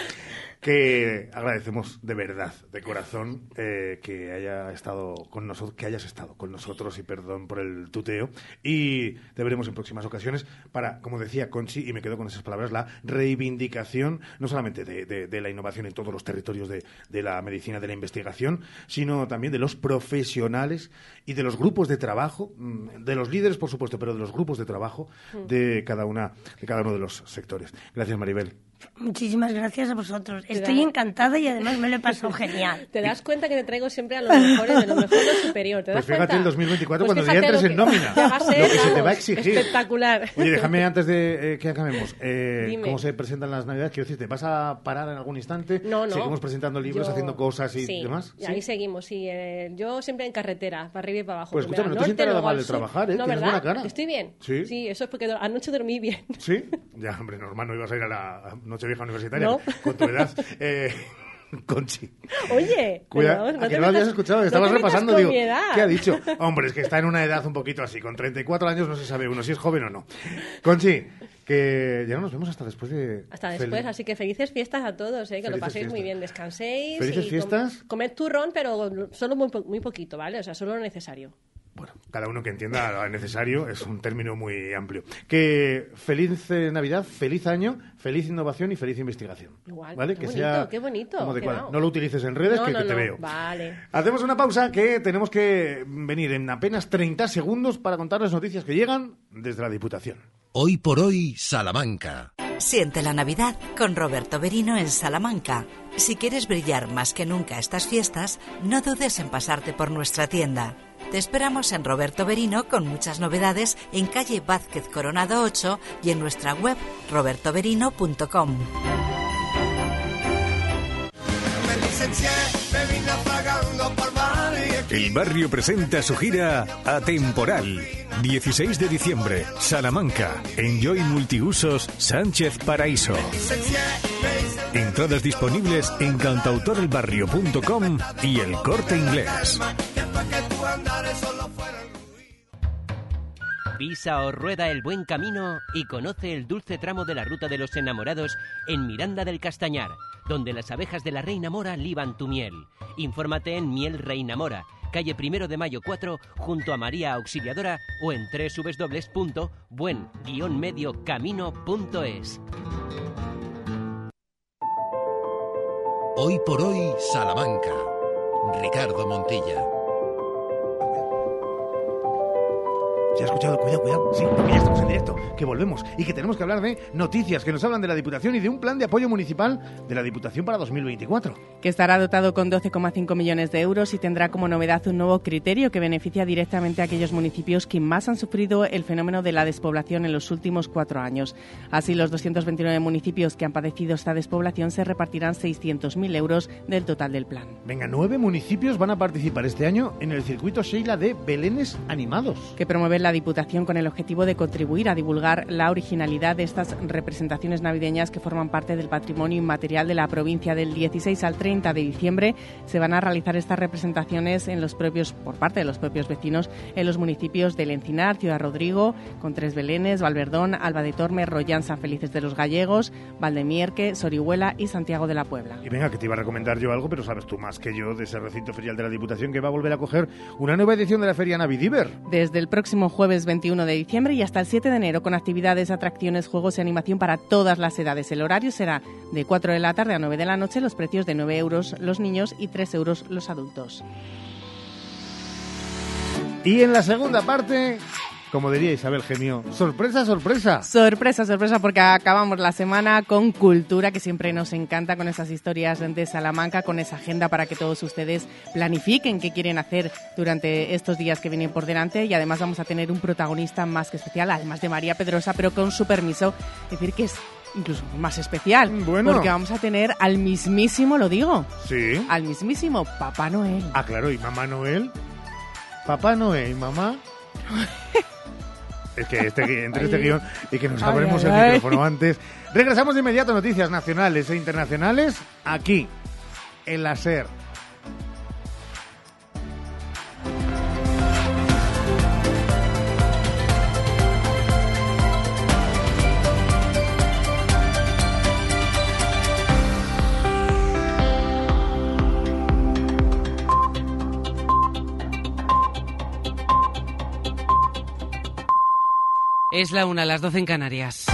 que agradecemos de verdad, de corazón, eh, que haya estado con nosotros, que hayas estado con nosotros y perdón por el tuteo. Y te veremos en próximas ocasiones para, como decía Conchi, y me quedo con esas palabras, la reivindicación no solamente de, la innovación en todos los territorios de, de la medicina, de la investigación, sino también de los profesionales y de los grupos de trabajo, mm, de los líderes, por supuesto, pero de los grupos de trabajo mm. de cada una, de cada uno de los sectores. Gracias, Maribel. Muchísimas gracias a vosotros. Estoy encantada y además me lo he pasado genial. Te das cuenta que te traigo siempre a los mejores, de lo mejor lo superior. ¿Te das pues fíjate cuenta? el 2024 pues cuando ya entres en nómina. lo que se te va a exigir. Espectacular. Oye, déjame antes de eh, que acabemos. Eh, ¿Cómo se presentan las navidades? Quiero decir, ¿te vas a parar en algún instante? No, no. Seguimos presentando libros, haciendo cosas y demás. Y ahí seguimos, sí. Eh, yo siempre en carretera, para arriba y para abajo. Pues escúchame, no te sientes nada mal de trabajar, ¿eh? No, Tienes ¿verdad? buena cara. Estoy bien. Sí. Sí, eso es porque anoche dormí bien. Sí. Ya, hombre, normal, no ibas a ir a la Nochevieja Universitaria con tu edad. Eh, Conchi. Oye, Cuidado, no, que no lo habías escuchado, estabas repasando, digo. ¿qué ha dicho? Hombre, es que está en una edad un poquito así, con 34 años no se sabe uno si es joven o no. Conchi, que ya no nos vemos hasta después de... Hasta después, así que felices fiestas a todos, ¿eh? que lo paséis muy bien, descanséis. Felices y fiestas. comed turrón, pero solo muy, muy poquito, ¿vale? O sea, solo lo necesario. Bueno, cada uno que entienda lo necesario es un término muy amplio. Que feliz eh, Navidad, feliz año, feliz innovación y feliz investigación. Igual, ¿vale? qué que bonito, sea qué bonito. como de no. No lo utilices en redes, No, que, no, que te no. veo. Vale. Hacemos una pausa que tenemos que venir en apenas 30 segundos para contar las noticias que llegan desde la Diputación. Hoy por hoy, Salamanca. Siente la Navidad con Roberto Berino en Salamanca. Si quieres brillar más que nunca estas fiestas, no dudes en pasarte por nuestra tienda. Te esperamos en Roberto Berino con muchas novedades en calle Vázquez Coronado 8 y en nuestra web robertoberino.com. El barrio presenta su gira Atemporal. 16 de diciembre, Salamanca. Enjoy Multiusos Sánchez Paraíso. Entradas disponibles en cantautorelbarrio.com y el corte inglés. Pisa o rueda el buen camino y conoce el dulce tramo de la ruta de los enamorados en Miranda del Castañar, donde las abejas de la Reina Mora liban tu miel. Infórmate en Miel Reina Mora, calle Primero de Mayo 4, junto a María Auxiliadora o en www.buen-mediocamino.es. Hoy por hoy, Salamanca. Ricardo Montilla. ¿Se ha escuchado? Cuidado, cuidado. Sí, porque ya estamos en directo, que volvemos y que tenemos que hablar de noticias que nos hablan de la Diputación y de un plan de apoyo municipal de la Diputación para 2024. Que estará dotado con 12,5 millones de euros y tendrá como novedad un nuevo criterio que beneficia directamente a aquellos municipios que más han sufrido el fenómeno de la despoblación en los últimos cuatro años. Así, los 229 municipios que han padecido esta despoblación se repartirán 600.000 euros del total del plan. Venga, nueve municipios van a participar este año en el circuito Sheila de Belenes Animados. Que promueve la Diputación con el objetivo de contribuir a divulgar la originalidad de estas representaciones navideñas que forman parte del patrimonio inmaterial de la provincia. Del 16 al 30 de diciembre se van a realizar estas representaciones en los propios, por parte de los propios vecinos en los municipios del Encinar, Ciudad Rodrigo, con tres Belenes, Valverdón, Alba de Torme, Rollán, San Felices de los Gallegos, Valdemierque, Sorihuela y Santiago de la Puebla. Y venga, que te iba a recomendar yo algo, pero sabes tú más que yo de ese recinto ferial de la Diputación que va a volver a coger una nueva edición de la Feria Navidiver. Desde el próximo jueves 21 de diciembre y hasta el 7 de enero con actividades, atracciones, juegos y animación para todas las edades. El horario será de 4 de la tarde a 9 de la noche, los precios de 9 euros los niños y 3 euros los adultos. Y en la segunda parte, como diría Isabel Gemio, sorpresa, sorpresa. Sorpresa, sorpresa, porque acabamos la semana con cultura, que siempre nos encanta, con esas historias de Salamanca, con esa agenda para que todos ustedes planifiquen qué quieren hacer durante estos días que vienen por delante. Y además vamos a tener un protagonista más que especial, además de María Pedrosa, pero con su permiso, decir que es incluso más especial. Bueno. Porque vamos a tener al mismísimo, lo digo, Sí. al mismísimo Papá Noel. Ah, claro, y Mamá Noel. Papá Noel y Mamá. Es que este, entre este guion y que nos Ay, abrimos ay, el ay. micrófono antes. Regresamos de inmediato a noticias nacionales e internacionales aquí, en la SER. Es la una, las 12 en Canarias.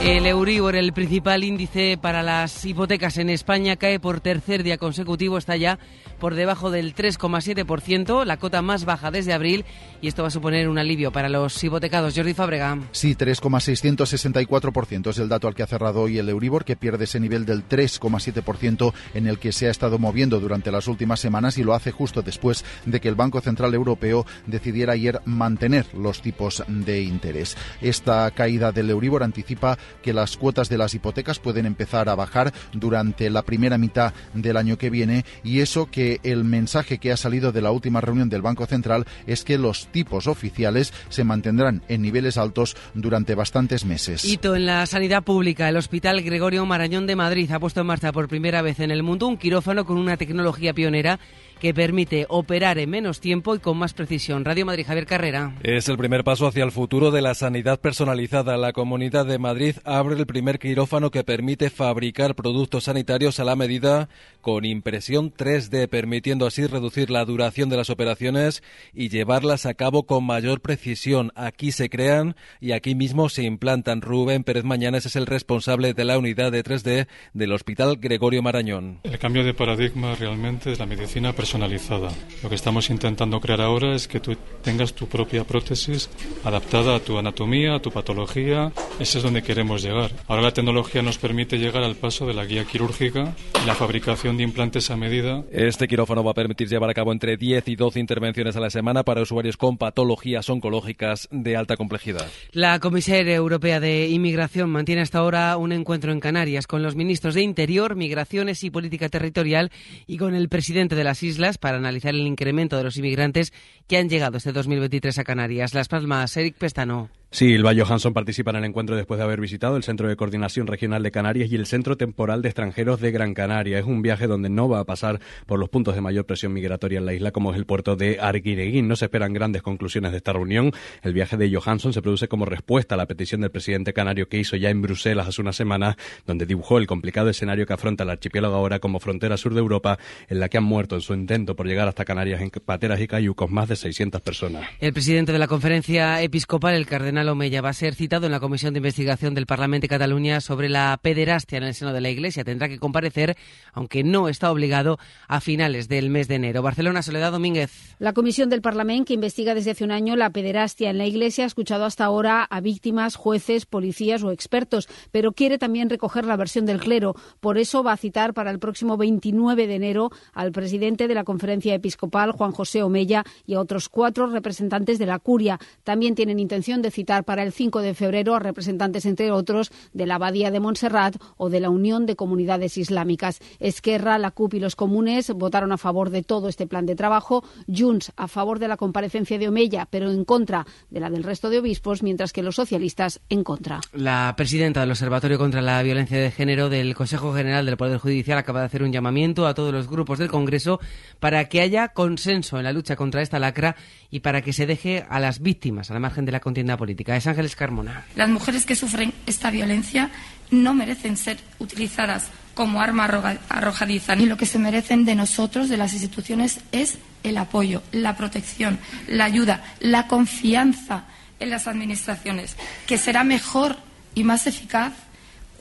El Euribor, el principal índice para las hipotecas en España, cae por tercer día consecutivo, está ya por debajo del 3,7%, la cota más baja desde abril, y esto va a suponer un alivio para los hipotecados. Jordi Fábrega. Sí, 3,664% es el dato al que ha cerrado hoy el Euribor, que pierde ese nivel del 3,7% en el que se ha estado moviendo durante las últimas semanas y lo hace justo después de que el Banco Central Europeo decidiera ayer mantener los tipos de interés. Esta caída del Euribor anticipa que las cuotas de las hipotecas pueden empezar a bajar durante la primera mitad del año que viene y eso que el mensaje que ha salido de la última reunión del Banco Central es que los tipos oficiales se mantendrán en niveles altos durante bastantes meses. Hito en la sanidad pública. El Hospital Gregorio Marañón de Madrid ha puesto en marcha por primera vez en el mundo un quirófano con una tecnología pionera que permite operar en menos tiempo y con más precisión. Radio Madrid, Javier Carrera. Es el primer paso hacia el futuro de la sanidad personalizada. La Comunidad de Madrid abre el primer quirófano que permite fabricar productos sanitarios a la medida con impresión 3D, permitiendo así reducir la duración de las operaciones y llevarlas a cabo con mayor precisión. Aquí se crean y aquí mismo se implantan. Rubén Pérez Mañanes es el responsable de la unidad de 3D del Hospital Gregorio Marañón. El cambio de paradigma realmente es la medicina personalizada. Lo que estamos intentando crear ahora es que tú tengas tu propia prótesis adaptada a tu anatomía, a tu patología. Ese es donde queremos llegar. Ahora la tecnología nos permite llegar al paso de la guía quirúrgica y la fabricación de implantes a medida. Este quirófano va a permitir llevar a cabo entre 10 y 12 intervenciones a la semana para usuarios con patologías oncológicas de alta complejidad. La Comisaria Europea de Inmigración mantiene hasta ahora un encuentro en Canarias con los ministros de Interior, Migraciones y Política Territorial y con el presidente de las islas para analizar el incremento de los inmigrantes que han llegado este 2023 a Canarias. Las Palmas, Eric Pestano. Sí, Ilva Johansson participa en el encuentro después de haber visitado el Centro de Coordinación Regional de Canarias y el Centro Temporal de Extranjeros de Gran Canaria. Es un viaje donde no va a pasar por los puntos de mayor presión migratoria en la isla, como es el puerto de Arguineguín. No se esperan grandes conclusiones de esta reunión. El viaje de Johansson se produce como respuesta a la petición del presidente canario que hizo ya en Bruselas hace una semana, donde dibujó el complicado escenario que afronta el archipiélago ahora como frontera sur de Europa, en la que han muerto en su intento por llegar hasta Canarias en pateras y cayucos más de 600 personas. El presidente de la conferencia episcopal, el cardenal Omeya va a ser citado en la Comisión de Investigación del Parlamento de Cataluña sobre la pederastia en el seno de la Iglesia. Tendrá que comparecer, aunque no está obligado, a finales del mes de enero. Barcelona, Soledad Domínguez. La Comisión del Parlamento, que investiga desde hace un año la pederastia en la Iglesia, ha escuchado hasta ahora a víctimas, jueces, policías o expertos, pero quiere también recoger la versión del clero. Por eso va a citar para el próximo 29 de enero al presidente de la Conferencia Episcopal, Juan José Omella, y a otros cuatro representantes de la Curia. También tienen intención de citar para el 5 de febrero a representantes, entre otros, de la Abadía de Montserrat o de la Unión de Comunidades Islámicas. Esquerra, la CUP y los comunes votaron a favor de todo este plan de trabajo. Junts a favor de la comparecencia de Omeya, pero en contra de la del resto de obispos, mientras que los socialistas en contra. La presidenta del Observatorio contra la Violencia de Género del Consejo General del Poder Judicial acaba de hacer un llamamiento a todos los grupos del Congreso para que haya consenso en la lucha contra esta lacra y para que se deje a las víctimas a la margen de la contienda política. Es Ángeles Carmona. Las mujeres que sufren esta violencia no merecen ser utilizadas como arma arrojadiza, ni lo que se merecen de nosotros, de las instituciones, es el apoyo, la protección, la ayuda, la confianza en las administraciones, que será mejor y más eficaz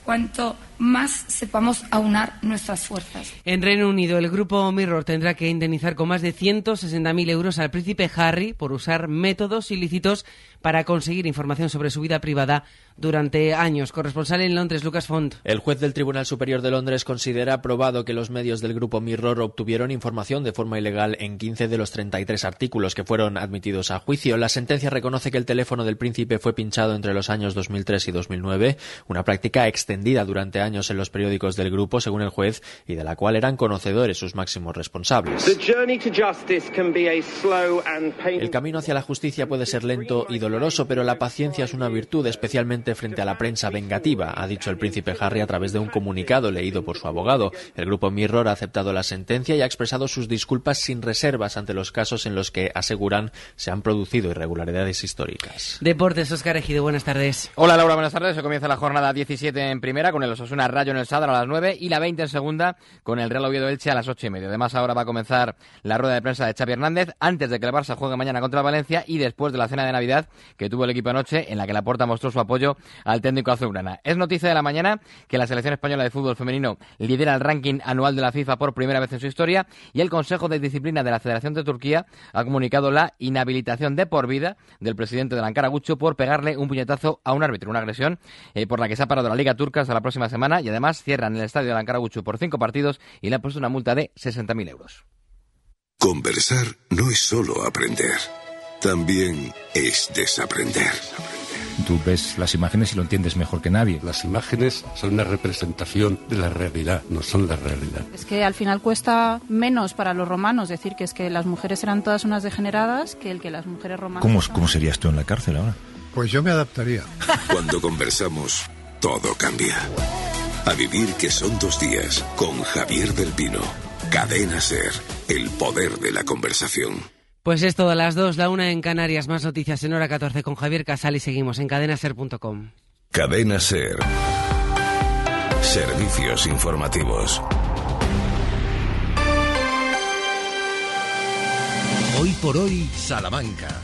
cuanto más sepamos aunar nuestras fuerzas. En Reino Unido, el grupo Mirror tendrá que indemnizar con más de 160.000 euros al príncipe Harry por usar métodos ilícitos para conseguir información sobre su vida privada durante años. Corresponsal en Londres, Lucas Font. El juez del Tribunal Superior de Londres considera probado que los medios del grupo Mirror obtuvieron información de forma ilegal en 15 de los 33 artículos que fueron admitidos a juicio. La sentencia reconoce que el teléfono del príncipe fue pinchado entre los años 2003 y 2009, una práctica extendida durante años en los periódicos del grupo, según el juez, y de la cual eran conocedores sus máximos responsables. El camino hacia la justicia puede ser lento y doloroso, pero la paciencia es una virtud, especialmente frente a la prensa vengativa, ha dicho el príncipe Harry a través de un comunicado leído por su abogado. El grupo Mirror ha aceptado la sentencia y ha expresado sus disculpas sin reservas ante los casos en los que aseguran se han producido irregularidades históricas. Deportes, Oscar Ejido, buenas tardes. Hola Laura, buenas tardes. Se comienza la jornada 17 en primera con el Osasuna Rayo en el Sadar a las 9 y la 20 en segunda con el Real Oviedo Elche a las 8 y media. Además, ahora va a comenzar la rueda de prensa de Xavi Hernández antes de que el Barça juegue mañana contra Valencia y después de la cena de Navidad que tuvo el equipo anoche en la que la Porta mostró su apoyo al técnico azulgrana. Es noticia de la mañana que la selección española de fútbol femenino lidera el ranking anual de la FIFA por primera vez en su historia y el Consejo de Disciplina de la Federación de Turquía ha comunicado la inhabilitación de por vida del presidente de Ankara Gucho por pegarle un puñetazo a un árbitro, una agresión eh, por la que se ha parado la Liga Turca hasta la próxima semana y además cierran el estadio de Ankara por cinco partidos y le han puesto una multa de 60.000 euros. Conversar no es solo aprender, también es desaprender. Tú ves las imágenes y lo entiendes mejor que nadie. Las imágenes son una representación de la realidad, no son la realidad. Es que al final cuesta menos para los romanos decir que es que las mujeres eran todas unas degeneradas que el que las mujeres romanas. ¿Cómo, cómo serías tú en la cárcel ahora? Pues yo me adaptaría. Cuando conversamos, todo cambia. A vivir que son dos días con Javier del Pino. Cadena Ser, el poder de la conversación. Pues es todo a las 2, la una en Canarias, más noticias en hora 14 con Javier Casal y seguimos en cadenaser.com. Cadena Ser. Servicios informativos. Hoy por hoy, Salamanca.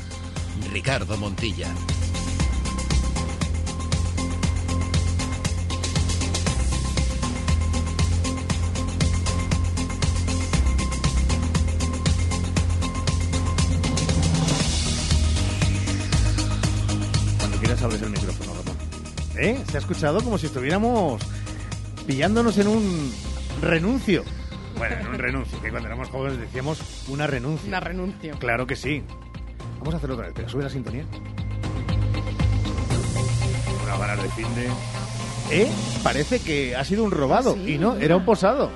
Ricardo Montilla. Abres el micrófono, Ramón. ¿Eh? Se ha escuchado como si estuviéramos pillándonos en un renuncio. Bueno, en un renuncio, que cuando éramos jóvenes decíamos una renuncia. Una renuncio. Claro que sí. Vamos a hacerlo otra vez. Espera, sube la sintonía. Una ganas de fin de... ¿Eh? Parece que ha sido un robado. Sí, y no, era un posado.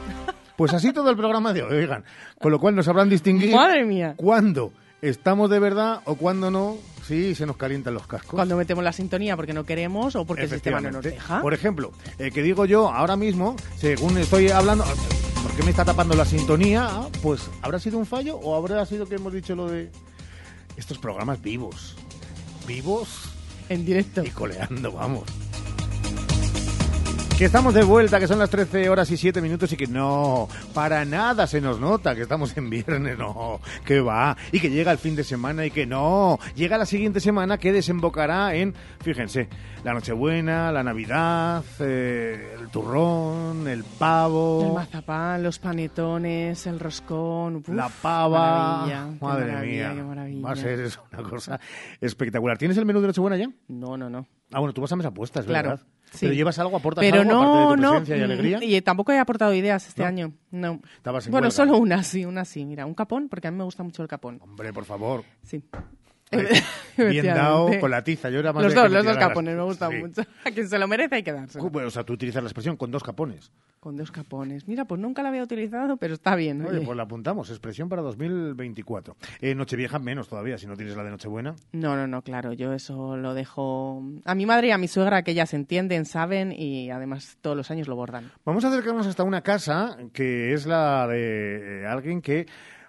Pues así todo el programa de hoy, oigan. Con lo cual nos sabrán distinguir... Madre mía. Cuándo estamos de verdad o cuándo no, sí se nos calientan los cascos. Cuando metemos la sintonía porque no queremos o porque el sistema no nos deja. Por ejemplo, eh, que digo yo ahora mismo, según estoy hablando, ¿por qué me está tapando la sintonía? Ah, Pues habrá sido un fallo o habrá sido que hemos dicho lo de estos programas vivos. Vivos en directo. Y coleando, vamos. Que estamos de vuelta, que son las 13 horas y 7 minutos y que no, para nada se nos nota que estamos en viernes, no, que va, y que llega el fin de semana y que no, llega la siguiente semana que desembocará en, fíjense, la Nochebuena, la Navidad, eh, el turrón, el pavo, El mazapán, los panetones, el roscón. uf, la pava, maravilla, madre maravilla, mía, qué maravilla. va a ser una cosa espectacular. ¿Tienes el menú de Nochebuena ya? No, no, no. Ah, bueno, tú vas a mesa puestas, Claro, ¿verdad? Sí. Pero llevas algo, aportas Pero algo, no, de tu no. presencia y alegría. mm, Y tampoco he aportado ideas este ¿No? año. No. Bueno, huelga. solo una, sí, una sí. Mira, un capón, porque a mí me gusta mucho el capón. Hombre, por favor. Sí. Bien dado con la tiza. Yo era más Los dos, los dos capones, me gustan Sí. mucho. A quien se lo merece hay que. Bueno, O sea, tú utilizas la expresión con dos capones. Con dos capones. Mira, pues nunca la había utilizado, pero está bien. Oye, oye. pues la apuntamos. Expresión para 2024. Eh, Nochevieja menos todavía, si no tienes la de Nochebuena. No, no, no, claro, yo eso lo dejo a mi madre y a mi suegra, que ellas entienden, saben y además todos los años lo bordan. Vamos a acercarnos hasta una casa que es la de eh, alguien que...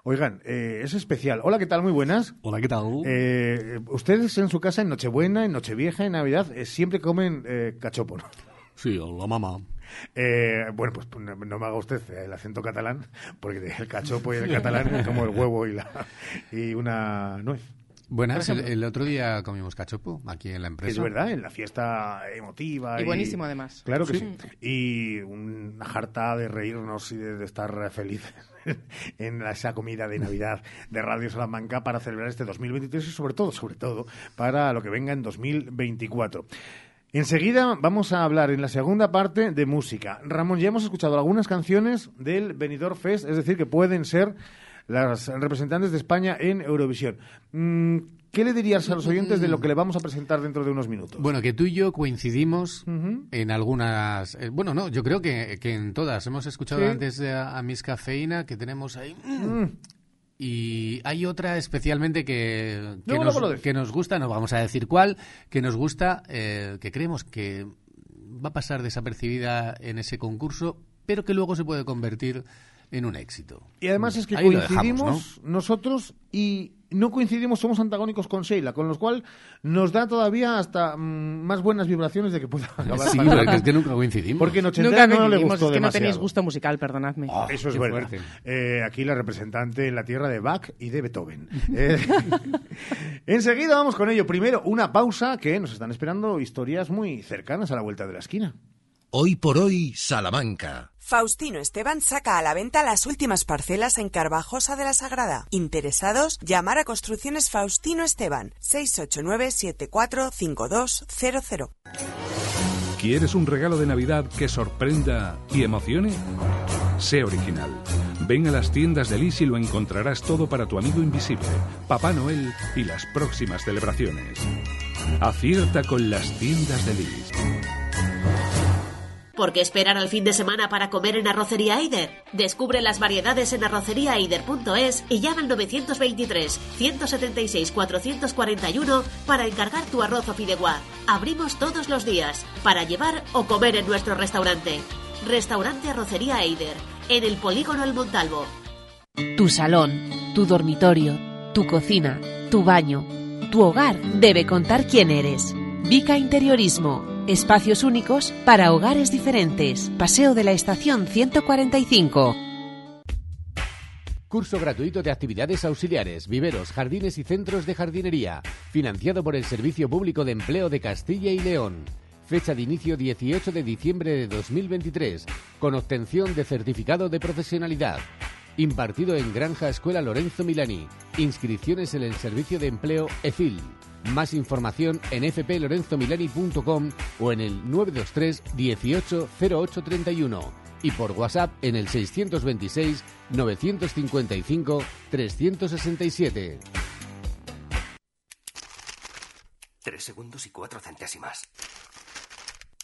Oigan, eh, es especial. Hola, ¿qué tal? Muy buenas. Hola, ¿qué tal? Eh, ustedes en su casa en Nochebuena, en Nochevieja, en Navidad, eh, siempre comen eh, cachopo, ¿no? Sí, la mamá. Eh, bueno, pues no, no me haga usted el acento catalán, porque el cachopo y el catalán es como el huevo y, la, y una nuez. Buenas, el, el otro día comimos cachopo aquí en la empresa. Es verdad, en la fiesta emotiva. Y buenísimo, además. Claro que Sí. sí. Y una jarta de reírnos y de, de estar felices en esa comida de Navidad de Radio Salamanca para celebrar este 2023 y sobre todo, sobre todo, para lo que venga en 2024. Enseguida vamos a hablar en la segunda parte de música. Ramón, ya hemos escuchado algunas canciones del Benidorm Fest, es decir, que pueden ser las representantes de España en Eurovisión. Mm, ¿Qué le dirías a los oyentes de lo que le vamos a presentar dentro de unos minutos? Bueno, que tú y yo coincidimos en algunas... eh, bueno, no, yo creo que, que en todas. Hemos escuchado Sí. antes a, a Miss Cafeína que tenemos ahí... Mm. Y hay otra especialmente que, que, nos, que nos gusta, no vamos a decir cuál, que nos gusta, eh, que creemos que va a pasar desapercibida en ese concurso, pero que luego se puede convertir en un éxito. Y además es que Ahí lo dejamos, coincidimos nosotros y no coincidimos, somos antagónicos con Sheila, con lo cual nos da todavía hasta mm, más buenas vibraciones de que pueda acabar. Sí, es que nunca coincidimos. Porque en Nunca no le coincidimos, gustó es que no tenéis demasiado. gusto musical, perdonadme. Ah, Eso es verdad. Eh, aquí la representante en la tierra de Bach y de Beethoven. Eh, enseguida vamos con ello. Primero, una pausa que nos están esperando historias muy cercanas a la vuelta de la esquina. Hoy por hoy, Salamanca. Faustino Esteban saca a la venta las últimas parcelas en Carvajosa de la Sagrada. Interesados, llamar a Construcciones Faustino Esteban 689-745200. ¿Quieres un regalo de Navidad que sorprenda y emocione? Sé original. Ven a las tiendas de Lis y lo encontrarás todo para tu amigo invisible, Papá Noel y las próximas celebraciones. Acierta con las tiendas de Lis. ¿Por qué esperar al fin de semana para comer en Arrocería Eider? Descubre las variedades en arroceriaeider.es y llama al 923 176 441 para encargar tu arroz o fideuá. Abrimos todos los días para llevar o comer en nuestro restaurante. Restaurante Arrocería Eider, en el Polígono El Montalvo. Tu salón, tu dormitorio, tu cocina, tu baño, tu hogar debe contar quién eres. Vica Interiorismo. Espacios únicos para hogares diferentes. Paseo de la Estación 145. Curso gratuito de actividades auxiliares, viveros, jardines y centros de jardinería. Financiado por el Servicio Público de Empleo de Castilla y León. Fecha de inicio 18 de diciembre de 2023. Con obtención de certificado de profesionalidad. Impartido en Granja Escuela Lorenzo Milani. Inscripciones en el Servicio de Empleo EFIL. Más información en fplorenzomilani.com o en el 923 18 0831 y por WhatsApp en el 626 955 367. Tres segundos y cuatro centésimas.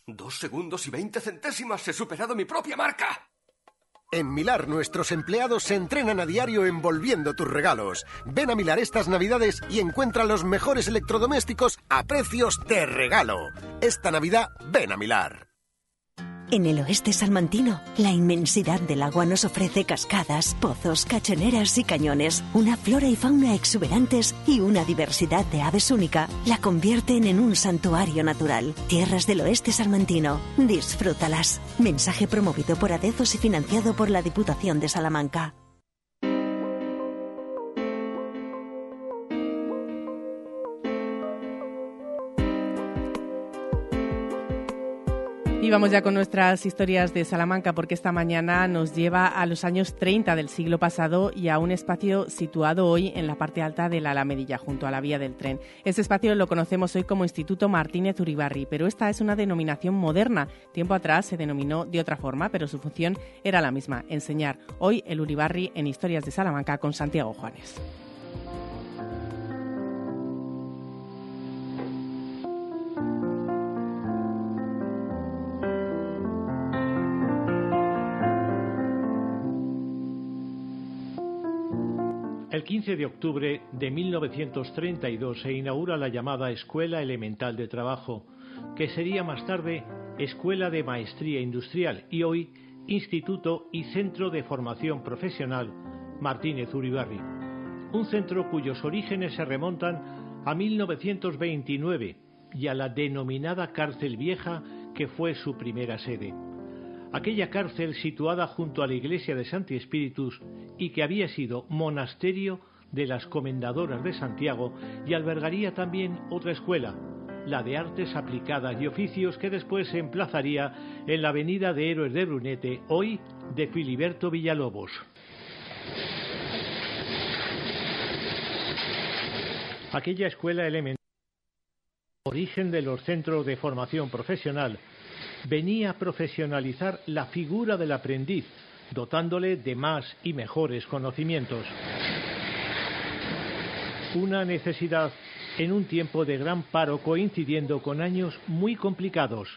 Dos segundos y veinte centésimas. He superado mi propia marca. En Milar nuestros empleados se entrenan a diario envolviendo tus regalos. Ven a Milar estas navidades y encuentra los mejores electrodomésticos a precios de regalo. Esta Navidad ven a Milar. En el oeste salmantino, la inmensidad del agua nos ofrece cascadas, pozos, cachoneras y cañones, una flora y fauna exuberantes y una diversidad de aves única. La convierten en un santuario natural. Tierras del oeste salmantino. Disfrútalas. Mensaje promovido por Adezos y financiado por la Diputación de Salamanca. Vamos ya con nuestras historias de Salamanca porque esta mañana nos lleva a los años 30 del siglo pasado y a un espacio situado hoy en la parte alta de la Alamedilla, junto a la vía del tren. Este espacio lo conocemos hoy como Instituto Martínez Uribarri, pero esta es una denominación moderna. Tiempo atrás se denominó de otra forma, pero su función era la misma, enseñar hoy el Uribarri en Historias de Salamanca con Santiago Juanes. El 15 de octubre de 1932 se inaugura la llamada Escuela Elemental de Trabajo, que sería más tarde Escuela de Maestría Industrial y hoy Instituto y Centro de Formación Profesional Martínez Uribarri. Un centro cuyos orígenes se remontan a 1929 y a la denominada Cárcel Vieja, que fue su primera sede aquella cárcel situada junto a la iglesia de Santi Espíritus y que había sido monasterio de las Comendadoras de Santiago y albergaría también otra escuela, la de Artes Aplicadas y Oficios que después se emplazaría en la avenida de Héroes de Brunete, hoy de Filiberto Villalobos. Aquella escuela elemental, origen de los centros de formación profesional, venía a profesionalizar la figura del aprendiz, dotándole de más y mejores conocimientos. Una necesidad en un tiempo de gran paro coincidiendo con años muy complicados.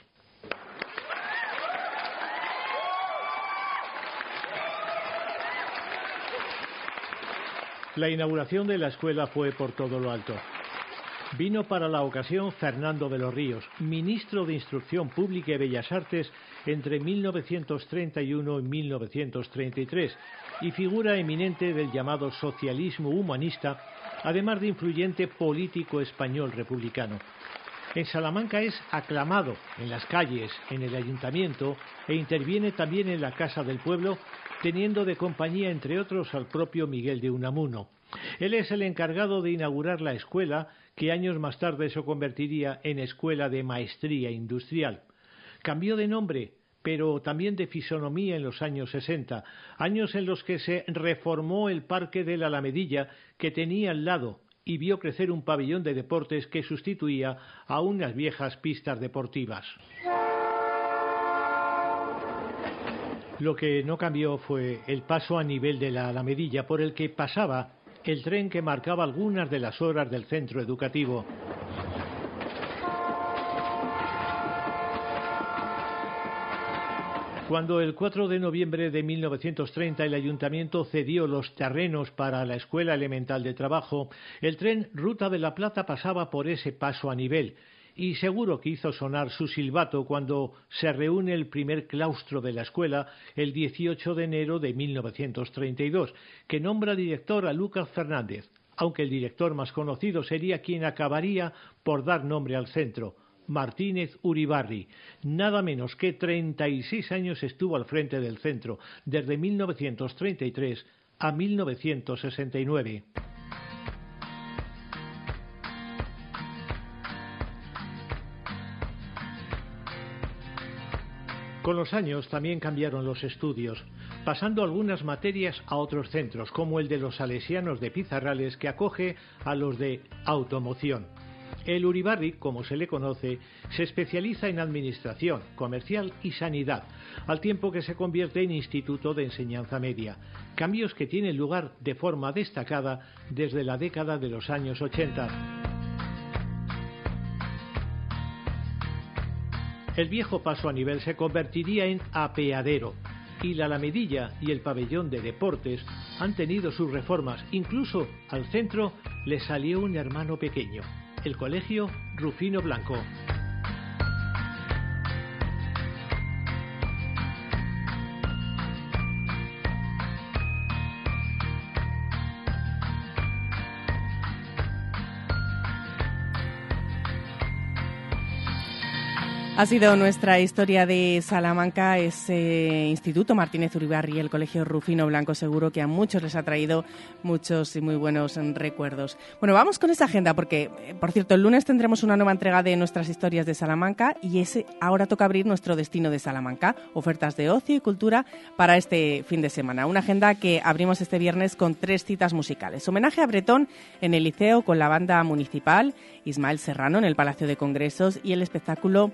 La inauguración de la escuela fue por todo lo alto. Vino para la ocasión Fernando de los Ríos, ministro de Instrucción Pública y Bellas Artes entre 1931 y 1933 y figura eminente del llamado socialismo humanista, además de influyente político español republicano. En Salamanca es aclamado en las calles, en el ayuntamiento e interviene también en la Casa del Pueblo, teniendo de compañía, entre otros, al propio Miguel de Unamuno. Él es el encargado de inaugurar la escuela que años más tarde se convertiría en Escuela de Maestría Industrial. Cambió de nombre, pero también de fisonomía en los años 60, años en los que se reformó el Parque de la Alamedilla que tenía al lado y vio crecer un pabellón de deportes que sustituía a unas viejas pistas deportivas. Lo que no cambió fue el paso a nivel de la Alamedilla por el que pasaba el tren que marcaba algunas de las horas del centro educativo. Cuando el 4 de noviembre de 1930 el ayuntamiento cedió los terrenos para la Escuela Elemental de Trabajo, el tren Ruta de la Plata pasaba por ese paso a nivel y seguro que hizo sonar su silbato cuando se reúne el primer claustro de la escuela el 18 de enero de 1932, que nombra director a Lucas Fernández, aunque el director más conocido sería quien acabaría por dar nombre al centro, Martínez Uribarri. Nada menos que 36 años estuvo al frente del centro, desde 1933 a 1969. Con los años también cambiaron los estudios, pasando algunas materias a otros centros, como el de los salesianos de Pizarrales, que acoge a los de automoción. El Uribarri, como se le conoce, se especializa en administración, comercial y sanidad, al tiempo que se convierte en instituto de enseñanza media, cambios que tienen lugar de forma destacada desde la década de los años 80. El viejo paso a nivel se convertiría en apeadero y la Alamedilla y el pabellón de deportes han tenido sus reformas. Incluso al centro le salió un hermano pequeño, el Colegio Rufino Blanco. Ha sido nuestra historia de Salamanca, ese Instituto Martínez Uribarri, el Colegio Rufino Blanco, seguro que a muchos les ha traído muchos y muy buenos recuerdos. Bueno, vamos con esa agenda, porque, eh, por cierto, el lunes tendremos una nueva entrega de nuestras historias de Salamanca y ese ahora toca abrir nuestro destino de Salamanca, ofertas de ocio y cultura para este fin de semana. Una agenda que abrimos este viernes con tres citas musicales. Homenaje a Bretón en el Liceo con la banda municipal, Ismael Serrano en el Palacio de Congresos y el espectáculo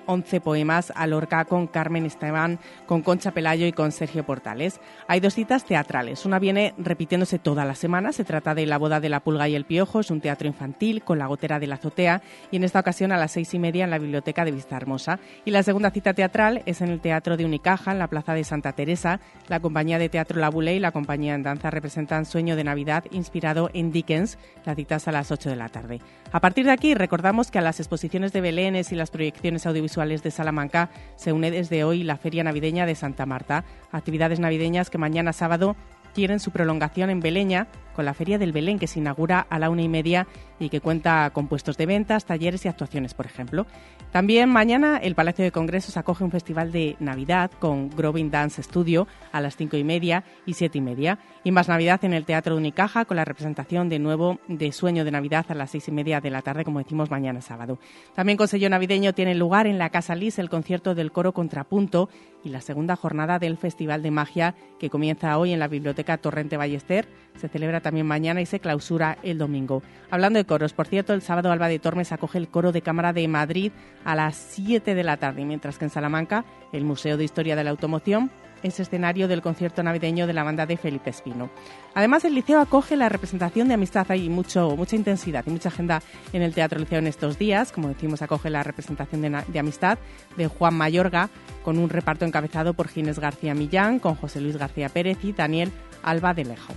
11 poemas a con Carmen Esteban, con Concha Pelayo y con Sergio Portales. Hay dos citas teatrales. Una viene repitiéndose toda la semana. Se trata de La boda de la pulga y el piojo. Es un teatro infantil con la gotera de la azotea y en esta ocasión a las seis y media en la biblioteca de Vista Hermosa. Y la segunda cita teatral es en el Teatro de Unicaja, en la Plaza de Santa Teresa. La compañía de teatro La Bule y la compañía en danza representan Sueño de Navidad inspirado en Dickens. La cita es a las 8 de la tarde. A partir de aquí recordamos que a las exposiciones de Belénes y las proyecciones audiovisuales de Salamanca se une desde hoy la Feria Navideña de Santa Marta, actividades navideñas que mañana sábado tienen su prolongación en Beleña con la Feria del Belén que se inaugura a la una y media y que cuenta con puestos de ventas, talleres y actuaciones, por ejemplo. También mañana el Palacio de Congresos acoge un festival de Navidad con Groving Dance Studio a las cinco y media y siete y media. Y más Navidad en el Teatro de Unicaja con la representación de nuevo de Sueño de Navidad a las seis y media de la tarde, como decimos mañana sábado. También con sello navideño tiene lugar en la Casa Lis el concierto del coro Contrapunto y la segunda jornada del Festival de Magia que comienza hoy en la Biblioteca Torrente Ballester. Se celebra también mañana y se clausura el domingo. Hablando de coros, por cierto, el sábado Alba de Tormes acoge el coro de cámara de Madrid a las 7 de la tarde, mientras que en Salamanca el Museo de Historia de la Automoción es escenario del concierto navideño de la banda de Felipe Espino. Además, el liceo acoge la representación de amistad. Hay mucho, mucha intensidad y mucha agenda en el Teatro Liceo en estos días. Como decimos, acoge la representación de, amistad de Juan Mayorga, con un reparto encabezado por Ginés García Millán, con José Luis García Pérez y Daniel Alba de Lejo.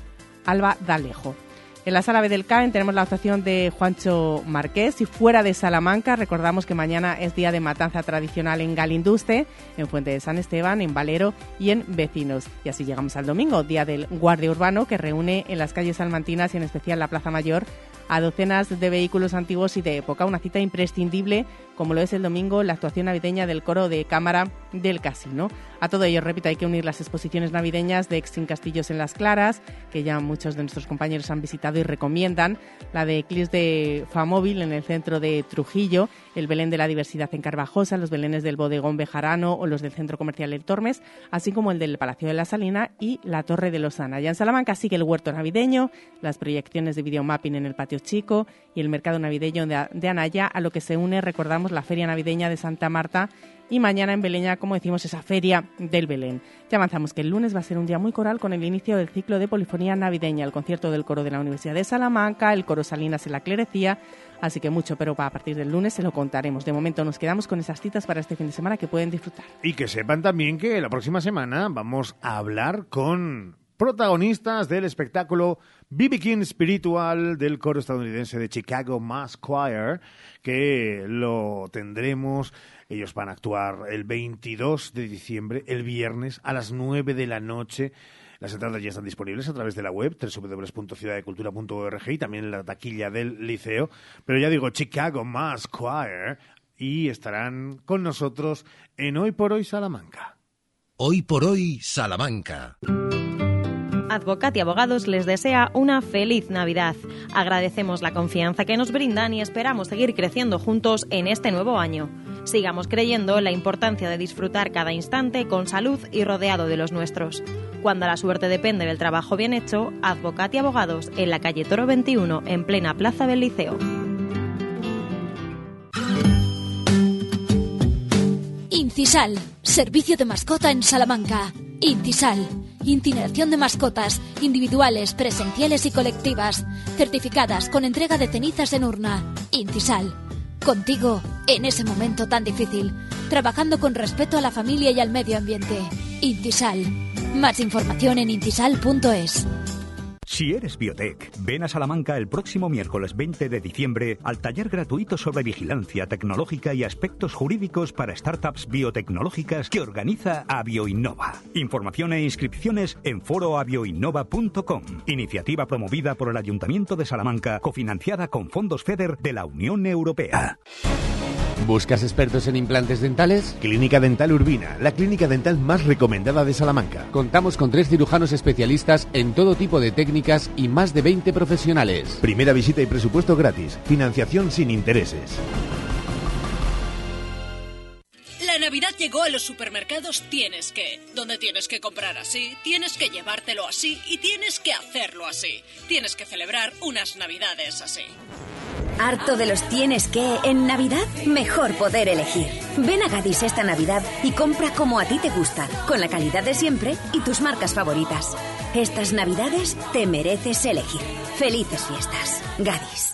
Alba Dalejo. En la sala B del CAEN tenemos la actuación de Juancho Marqués y fuera de Salamanca recordamos que mañana es día de matanza tradicional en Galinduste, en Fuente de San Esteban, en Valero y en Vecinos. Y así llegamos al domingo, día del guardia urbano que reúne en las calles salmantinas y en especial la Plaza Mayor a docenas de vehículos antiguos y de época. Una cita imprescindible, como lo es el domingo, la actuación navideña del coro de cámara del casino. A todo ello, repito, hay que unir las exposiciones navideñas de Extin Castillos en Las Claras, que ya muchos de nuestros compañeros han visitado y recomiendan, la de Eclipse de Famóvil en el centro de Trujillo, el Belén de la Diversidad en Carvajosa, los Belenes del Bodegón Bejarano o los del Centro Comercial El Tormes, así como el del Palacio de la Salina y la Torre de Lozana. Ya en Salamanca sigue el huerto navideño, las proyecciones de videomapping en el patio chico y el mercado navideño de Anaya, a lo que se une, recordamos, la Feria Navideña de Santa Marta y mañana en Beleña, como decimos, esa feria del Belén. Ya avanzamos que el lunes va a ser un día muy coral con el inicio del ciclo de polifonía navideña, el concierto del coro de la Universidad de Salamanca, el coro Salinas en la Clerecía, así que mucho, pero a partir del lunes se lo contaremos. De momento nos quedamos con esas citas para este fin de semana que pueden disfrutar. Y que sepan también que la próxima semana vamos a hablar con protagonistas del espectáculo BB King Spiritual del coro estadounidense de Chicago Mass Choir, que lo tendremos. Ellos van a actuar el 22 de diciembre, el viernes, a las 9 de la noche. Las entradas ya están disponibles a través de la web www.ciudaddecultura.org y también en la taquilla del liceo. Pero ya digo, Chicago Mass Choir y estarán con nosotros en Hoy por Hoy Salamanca. Hoy por Hoy Salamanca. Advocat y Abogados les desea una feliz Navidad. Agradecemos la confianza que nos brindan y esperamos seguir creciendo juntos en este nuevo año. Sigamos creyendo en la importancia de disfrutar cada instante con salud y rodeado de los nuestros. Cuando la suerte depende del trabajo bien hecho, Advocat y Abogados en la calle Toro 21, en plena plaza del Liceo. Incisal, servicio de mascota en Salamanca. Intisal, incineración de mascotas, individuales, presenciales y colectivas, certificadas con entrega de cenizas en urna. Intisal, contigo en ese momento tan difícil, trabajando con respeto a la familia y al medio ambiente. Intisal, más información en intisal.es. Si eres biotech, ven a Salamanca el próximo miércoles 20 de diciembre al taller gratuito sobre vigilancia tecnológica y aspectos jurídicos para startups biotecnológicas que organiza Avioinnova. Información e inscripciones en foroavioinnova.com. Iniciativa promovida por el Ayuntamiento de Salamanca, cofinanciada con fondos FEDER de la Unión Europea. ¿Buscas expertos en implantes dentales? Clínica Dental Urbina, la clínica dental más recomendada de Salamanca. Contamos con tres cirujanos especialistas en todo tipo de técnicas y más de 20 profesionales. Primera visita y presupuesto gratis. Financiación sin intereses. La Navidad llegó a los supermercados Tienes que. Donde tienes que comprar así, tienes que llevártelo así y tienes que hacerlo así. Tienes que celebrar unas Navidades así. ¿Harto de los tienes que en Navidad? Mejor poder elegir. Ven a Gadis esta Navidad y compra como a ti te gusta, con la calidad de siempre y tus marcas favoritas. Estas Navidades te mereces elegir. Felices fiestas. Gadis.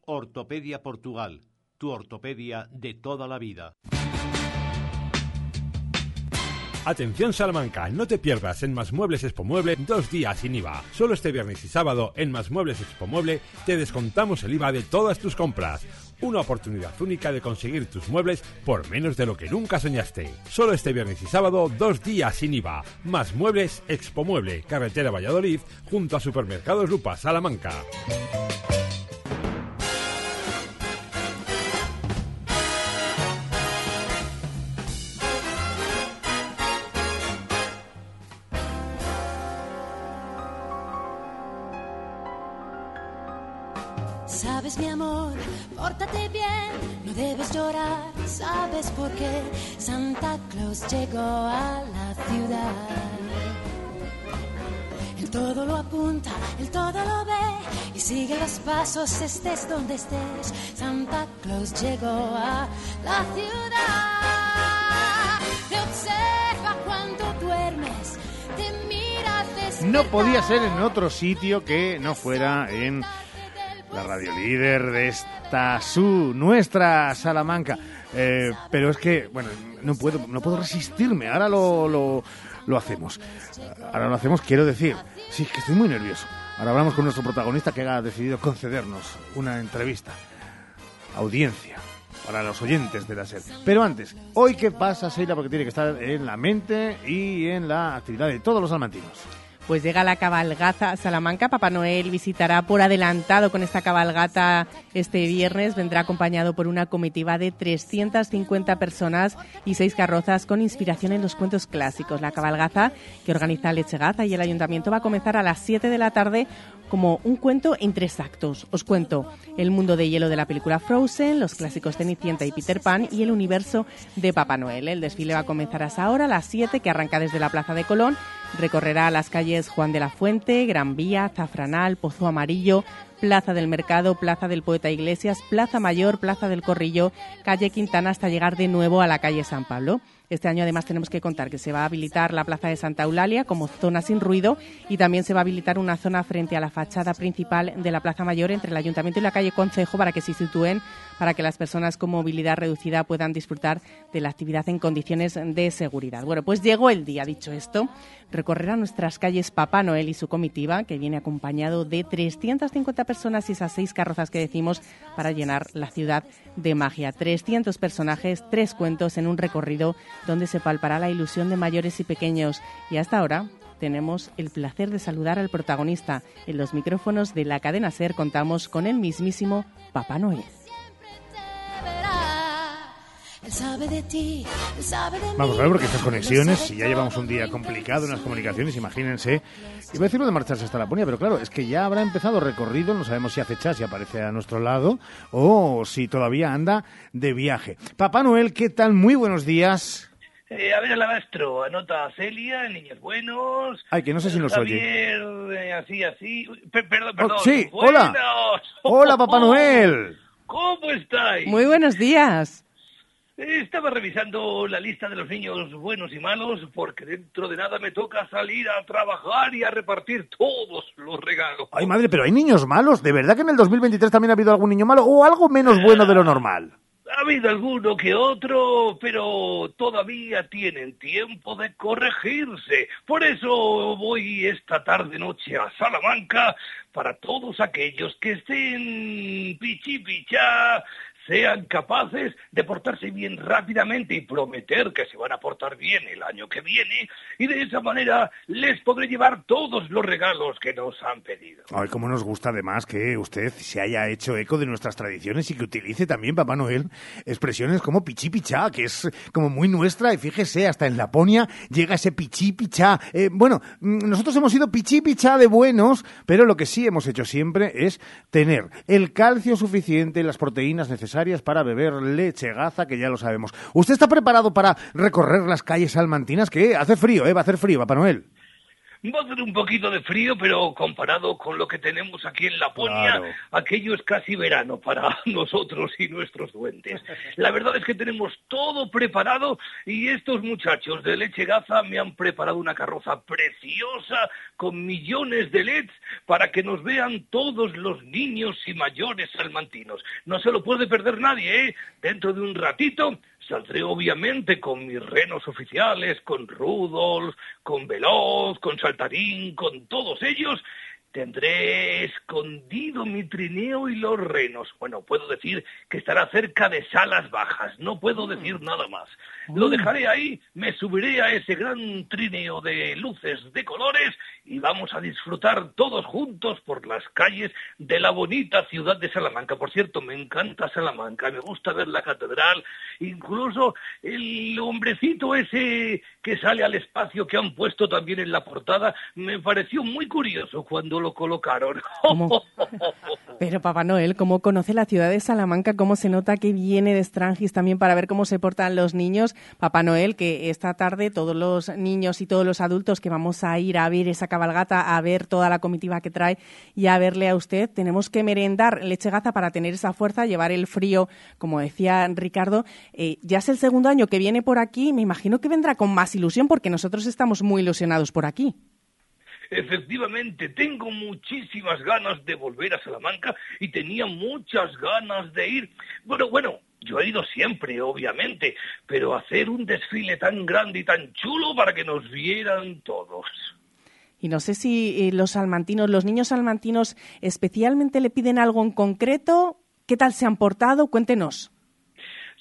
Ortopedia Portugal, tu ortopedia de toda la vida. Atención Salamanca, no te pierdas en Más Muebles Expo Mueble dos días sin IVA. Solo este viernes y sábado en Más Muebles Expo Mueble te descontamos el IVA de todas tus compras. Una oportunidad única de conseguir tus muebles por menos de lo que nunca soñaste. Solo este viernes y sábado dos días sin IVA. Más Muebles Expo Mueble, carretera Valladolid, junto a Supermercados Lupa, Salamanca. Amor, pórtate bien, no debes llorar, sabes por qué Santa Claus llegó a la ciudad. El todo lo apunta, el todo lo ve y sigue los pasos estés donde estés. Santa Claus llegó a la ciudad. Te observa cuando duermes, te mira desde No podía ser en otro sitio que no fuera en la radio líder de esta su, nuestra Salamanca. Eh, pero es que, bueno, no puedo, no puedo resistirme. Ahora lo, lo, lo hacemos. Ahora lo hacemos, quiero decir. Sí, que estoy muy nervioso. Ahora hablamos con nuestro protagonista que ha decidido concedernos una entrevista. Audiencia para los oyentes de la serie. Pero antes, ¿hoy qué pasa, Seila? Porque tiene que estar en la mente y en la actividad de todos los salmantinos. Pues llega la cabalgata a Salamanca. Papá Noel visitará por adelantado con esta cabalgata este viernes. Vendrá acompañado por una comitiva de 350 personas y seis carrozas con inspiración en los cuentos clásicos. La cabalgata que organiza Lechegaza y el ayuntamiento va a comenzar a las 7 de la tarde como un cuento en tres actos. Os cuento el mundo de hielo de la película Frozen, los clásicos Cenicienta y Peter Pan y el universo de Papá Noel. El desfile va a comenzar a esa hora, a las 7, que arranca desde la Plaza de Colón. Recorrerá las calles Juan de la Fuente, Gran Vía, Zafranal, Pozo Amarillo, Plaza del Mercado, Plaza del Poeta Iglesias, Plaza Mayor, Plaza del Corrillo, calle Quintana hasta llegar de nuevo a la calle San Pablo. Este año además tenemos que contar que se va a habilitar la Plaza de Santa Eulalia como zona sin ruido y también se va a habilitar una zona frente a la fachada principal de la Plaza Mayor entre el Ayuntamiento y la calle Concejo para que se sitúen para que las personas con movilidad reducida puedan disfrutar de la actividad en condiciones de seguridad. Bueno, pues llegó el día, dicho esto, recorrerá nuestras calles Papá Noel y su comitiva, que viene acompañado de 350 personas y esas seis carrozas que decimos para llenar la ciudad de magia. 300 personajes, tres cuentos en un recorrido donde se palpará la ilusión de mayores y pequeños. Y hasta ahora tenemos el placer de saludar al protagonista. En los micrófonos de la cadena Ser contamos con el mismísimo Papá Noel. Él sabe de ti, él sabe de Vamos a ver, porque estas conexiones, si ya llevamos un día complicado en las comunicaciones, imagínense. Iba a decirlo de marcharse hasta la Laponia, pero claro, es que ya habrá empezado recorrido, no sabemos si hace chas y aparece a nuestro lado, o si todavía anda de viaje. Papá Noel, ¿qué tal? Muy buenos días. Eh, a ver, Alabastro, anota a Celia, niños buenos. Ay, que no sé si nos oye. Javier, eh, así, así. Uy, per- perdón, Oh, perdón. sí, hola. Buenos. Hola, Papá Noel. ¿Cómo estáis? Muy buenos días. Estaba revisando la lista de los niños buenos y malos porque dentro de nada me toca salir a trabajar y a repartir todos los regalos. Ay, madre, pero hay niños malos. ¿De verdad que en el 2023 también ha habido algún niño malo o algo menos bueno de lo normal? Ha habido alguno que otro, pero todavía tienen tiempo de corregirse. Por eso voy esta tarde noche a Salamanca para todos aquellos que estén pichi pichá, sean capaces de portarse bien rápidamente y prometer que se van a portar bien el año que viene y de esa manera les podré llevar todos los regalos que nos han pedido. Ay, cómo nos gusta además que usted se haya hecho eco de nuestras tradiciones y que utilice también, Papá Noel, expresiones como pichi pichá, que es como muy nuestra y fíjese, hasta en Laponia llega ese pichi pichá. Eh, bueno, mm, nosotros hemos sido pichi pichá de buenos, pero lo que sí hemos hecho siempre es tener el calcio suficiente las proteínas necesarias para beber leche gaza, que ya lo sabemos. ¿Usted está preparado para recorrer las calles salmantinas? Que hace frío, ¿eh? Va a hacer frío, Papá Noel. Va a hacer un poquito de frío, pero comparado con lo que tenemos aquí en Laponia, Claro. aquello es casi verano para nosotros y nuestros duendes. La verdad es que tenemos todo preparado y estos muchachos de Leche Gaza me han preparado una carroza preciosa con millones de LEDs para que nos vean todos los niños y mayores salmantinos. No se lo puede perder nadie, ¿eh? Dentro de un ratito Saldré obviamente con mis renos oficiales, con Rudolf, con Veloz, con Saltarín, con todos ellos. Tendré escondido mi trineo y los renos. Bueno, puedo decir que estará cerca de salas bajas. No puedo decir nada más. Lo dejaré ahí, me subiré a ese gran trineo de luces de colores y vamos a disfrutar todos juntos por las calles de la bonita ciudad de Salamanca. Por cierto, me encanta Salamanca, me gusta ver la catedral, incluso el hombrecito ese que sale al espacio que han puesto también en la portada, me pareció muy curioso cuando lo colocaron. Pero Papá Noel, ¿cómo conoce la ciudad de Salamanca? ¿Cómo se nota que viene de Strangis también para ver cómo se portan los niños? Papá Noel, que esta tarde todos los niños y todos los adultos que vamos a ir a ver esa cabalgata, a ver toda la comitiva que trae y a verle a usted, tenemos que merendar leche gaza para tener esa fuerza, llevar el frío, como decía Ricardo. Eh, ya es el segundo año que viene por aquí, me imagino que vendrá con más ilusión porque nosotros estamos muy ilusionados por aquí. Efectivamente, tengo muchísimas ganas de volver a Salamanca y tenía muchas ganas de ir. Bueno, bueno, yo he ido siempre, obviamente, pero hacer un desfile tan grande y tan chulo para que nos vieran todos. Y no sé si eh, los salmantinos, los niños salmantinos especialmente le piden algo en concreto. ¿Qué tal se han portado? Cuéntenos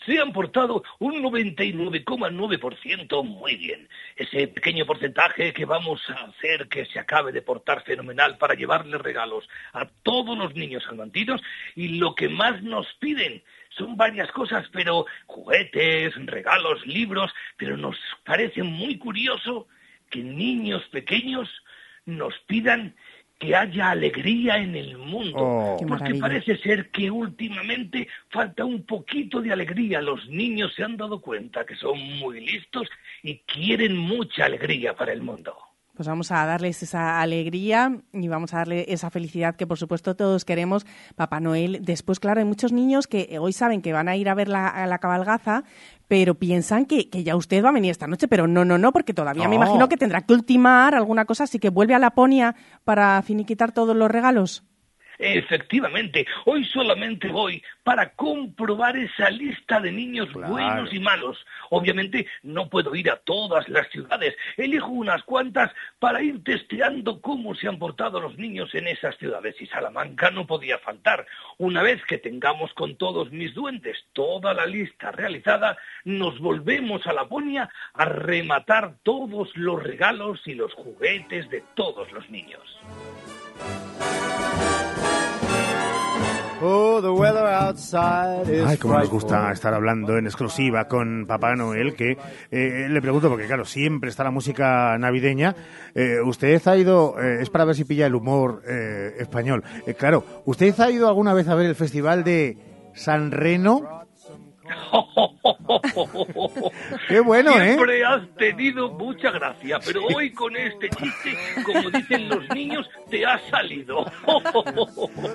se han portado un 99,9% muy bien. Ese pequeño porcentaje que vamos a hacer que se acabe de portar fenomenal para llevarle regalos a todos los niños salmantinos y lo que más nos piden son varias cosas, pero juguetes, regalos, libros, pero nos parece muy curioso que niños pequeños nos pidan que haya alegría en el mundo, Oh. Porque parece ser que últimamente falta un poquito de alegría. Los niños se han dado cuenta que son muy listos y quieren mucha alegría para el mundo. Pues vamos a darles esa alegría y vamos a darle esa felicidad que por supuesto todos queremos. Papá Noel, después, claro, hay muchos niños que hoy saben que van a ir a ver la, a la cabalgaza, pero piensan que, que ya usted va a venir esta noche, pero no, no, no, porque todavía me No. imagino que tendrá que ultimar alguna cosa, así que vuelve a Laponia para finiquitar todos los regalos. Efectivamente, hoy solamente voy para comprobar esa lista de niños buenos y malos. Obviamente no puedo ir a todas las ciudades, elijo unas cuantas para ir testeando cómo se han portado los niños en esas ciudades y Salamanca no podía faltar. Una vez que tengamos con todos mis duendes toda la lista realizada, nos volvemos a Laponia a rematar todos los regalos y los juguetes de todos los niños. Oh, the weather outside is Ay, cómo nos gusta estar hablando en exclusiva con Papá Noel, que eh, le pregunto, porque claro, siempre está la música navideña. Eh, ¿Usted ha ido, eh, es para ver si pilla el humor eh, español, Eh, claro, ¿usted ha ido alguna vez a ver el festival de San Reno? Qué bueno, ¿eh? Siempre has tenido mucha gracia, pero hoy con este chiste, como dicen los niños, te ha salido.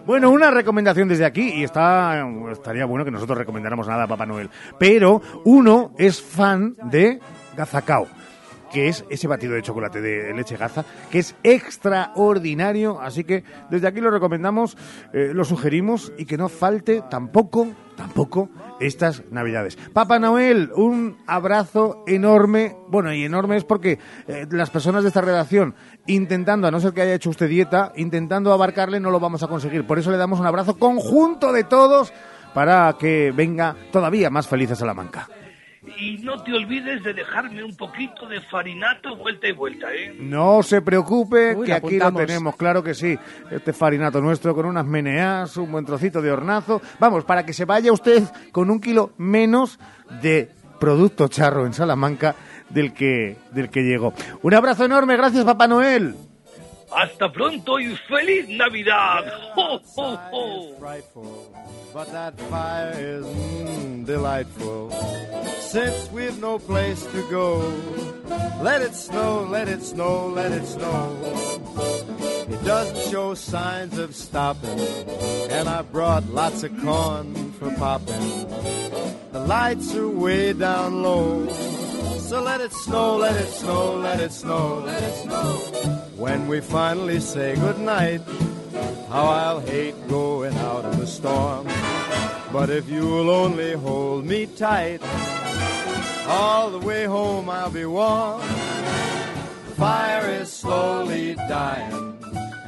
Bueno, una recomendación desde aquí, y está estaría bueno que nosotros recomendáramos nada a Papá Noel, pero uno es fan de Gazacao que es ese batido de chocolate de leche gaza, que es extraordinario, así que desde aquí lo recomendamos, eh, lo sugerimos y que no falte tampoco, tampoco estas navidades. Papá Noel, un abrazo enorme, bueno, y enorme es porque eh, las personas de esta redacción, intentando, a no ser que haya hecho usted dieta, intentando abarcarle, no lo vamos a conseguir. Por eso le damos un abrazo conjunto de todos para que venga todavía más feliz a Salamanca. Y no te olvides de dejarme un poquito de farinato vuelta y vuelta, ¿eh? No se preocupe, Uy, que aquí lo tenemos, claro que sí. Este farinato nuestro con unas meneas, un buen trocito de hornazo. Vamos, para que se vaya usted con un kilo menos de producto charro en Salamanca del que, del que llegó. Un abrazo enorme, gracias Papá Noel. Hasta pronto y feliz Navidad. ¡Ho, ho, ho! But that fire is mm, delightful. Since we've no place to go, let it snow, let it snow, let it snow. It doesn't show signs of stopping, and I brought lots of corn for popping. The lights are way down low, so let it snow, let it snow, let it snow, let it snow. When we finally say goodnight, how I'll hate going out in the storm. But if you'll only hold me tight, all the way home I'll be warm. The fire is slowly dying,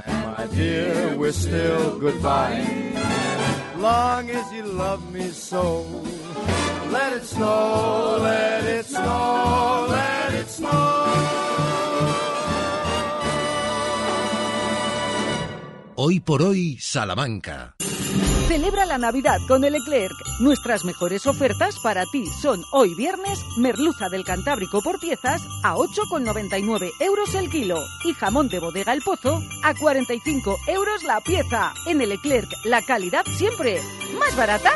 and my dear, we're still goodbye. Long as you love me so, let it snow, let it snow, let it snow. Hoy por hoy, Salamanca. Celebra la Navidad con el Leclerc. Nuestras mejores ofertas para ti son hoy viernes merluza del Cantábrico por piezas a 8,99 euros el kilo y jamón de bodega El Pozo a 45 euros la pieza. En el Leclerc, la calidad siempre. ¿Más barata?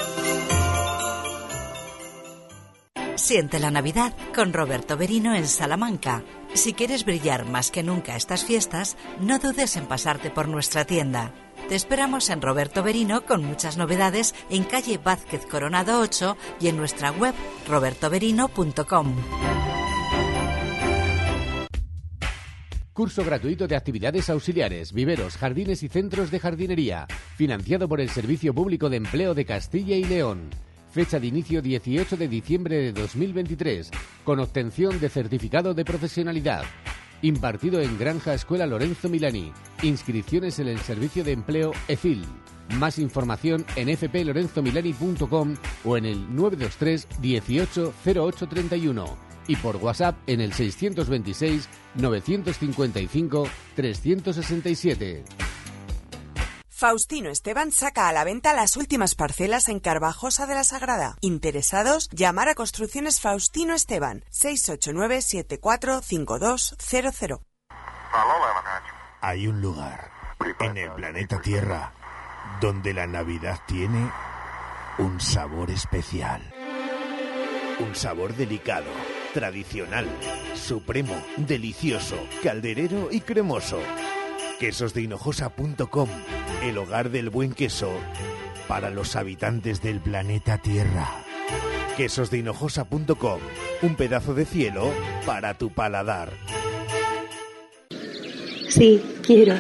Siente la Navidad con Roberto Berino en Salamanca. Si quieres brillar más que nunca estas fiestas, no dudes en pasarte por nuestra tienda. Te esperamos en Roberto Berino con muchas novedades en calle Vázquez Coronado 8 y en nuestra web robertoberino.com. Curso gratuito de actividades auxiliares, viveros, jardines y centros de jardinería, financiado por el Servicio Público de Empleo de Castilla y León. Fecha de inicio 18 de diciembre de 2023, con obtención de certificado de profesionalidad. Impartido en Granja Escuela Lorenzo Milani. Inscripciones en el Servicio de Empleo EFIL. Más información en fplorenzomilani.com o en el 923 18 0831 y por WhatsApp en el 626 955 367. Faustino Esteban saca a la venta las últimas parcelas en Carvajosa de la Sagrada. Interesados, llamar a Construcciones Faustino Esteban 689 745200. Hay un lugar en el planeta Tierra donde la Navidad tiene un sabor especial. Un sabor delicado, tradicional, supremo, delicioso, calderero y cremoso. Quesosdehinojosa.com, el hogar del buen queso para los habitantes del planeta Tierra. Quesosdehinojosa.com, un pedazo de cielo para tu paladar. Sí, quiero.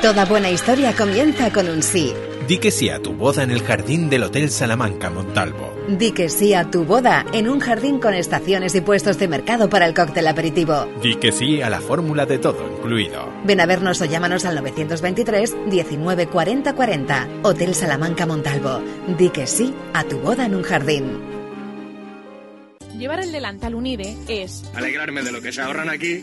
Toda buena historia comienza con un sí. Di que sí a tu boda en el jardín del Hotel Salamanca Montalvo. Di que sí a tu boda en un jardín con estaciones y puestos de mercado para el cóctel aperitivo. Di que sí a la fórmula de todo incluido. Ven a vernos o llámanos al 923 19 40 40. Hotel Salamanca Montalvo. Di que sí a tu boda en un jardín. Llevar el delantal Unide es Alegrarme de lo que se ahorran aquí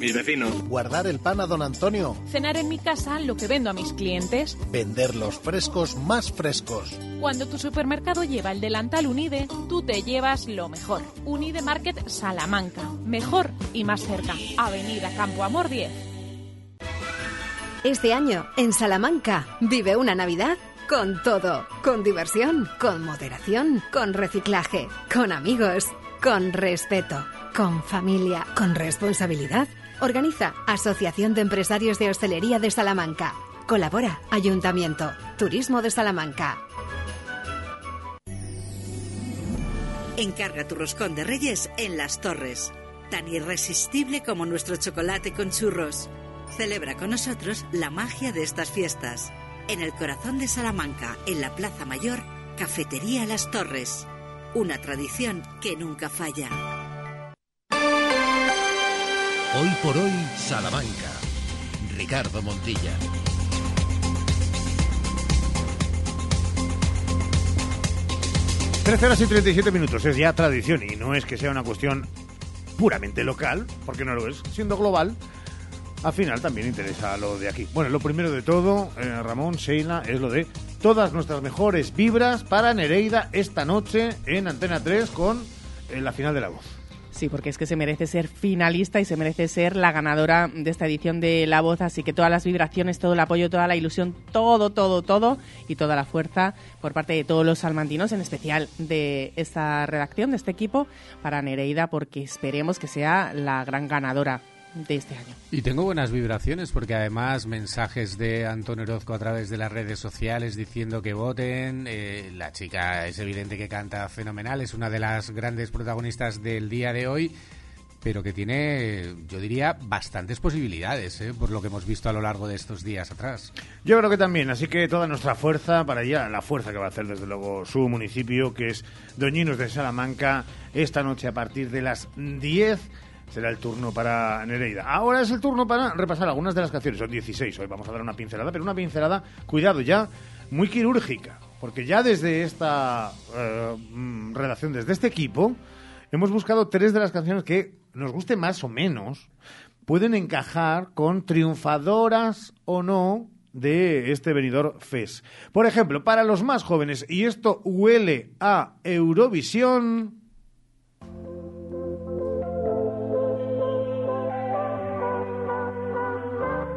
mis vecinos. Guardar el pan a don Antonio. cenar en mi casa lo que vendo a mis clientes. Vender los frescos más frescos. Cuando tu supermercado lleva el delantal Unide, tú te llevas lo mejor. Unide Market Salamanca. Mejor y más cerca. Avenida Campo Amor 10. Este año, en Salamanca, vive una Navidad con todo. Con diversión, con moderación, con reciclaje, con amigos, con respeto, con familia, con responsabilidad. Organiza Asociación de Empresarios de Hostelería de Salamanca. Colabora Ayuntamiento, Turismo de Salamanca. Encarga tu roscón de Reyes en Las Torres. Tan irresistible como nuestro chocolate con churros. Celebra con nosotros la magia de estas fiestas. En el corazón de Salamanca, en la Plaza Mayor, Cafetería Las Torres. Una tradición que nunca falla. Hoy por hoy, Salamanca. Ricardo Montilla. Trece horas y 37 minutos, es ya tradición y no es que sea una cuestión puramente local, porque no lo es, siendo global, al final también interesa lo de aquí. Bueno, lo primero de todo, eh, Ramón, Sheila, es lo de todas nuestras mejores vibras para Nereida esta noche en Antena 3 con eh, la final de la voz. Sí, porque es que se merece ser finalista y se merece ser la ganadora de esta edición de La Voz, así que todas las vibraciones, todo el apoyo, toda la ilusión, todo, todo, todo y toda la fuerza por parte de todos los salmantinos, en especial de esta redacción, de este equipo, para Nereida, porque esperemos que sea la gran ganadora de este año. Y tengo buenas vibraciones porque además mensajes de Antonio Orozco a través de las redes sociales diciendo que voten. Eh, la chica es evidente que canta fenomenal, es una de las grandes protagonistas del día de hoy pero que tiene, yo diría, bastantes posibilidades, ¿eh? por lo que hemos visto a lo largo de estos días atrás. Yo creo que también, así que toda nuestra fuerza para ella, la fuerza que va a hacer desde luego su municipio, que es Doñinos de Salamanca, esta noche a partir de las 10 será el turno para Nereida. Ahora es el turno para repasar algunas de las canciones. Son 16 hoy, vamos a dar una pincelada, pero una pincelada, cuidado, ya muy quirúrgica. Porque ya desde esta eh, mm, redacción, desde este equipo, hemos buscado tres de las canciones que nos guste más o menos, pueden encajar con triunfadoras o no de este venidor FES. Por ejemplo, para los más jóvenes, y esto huele a Eurovisión.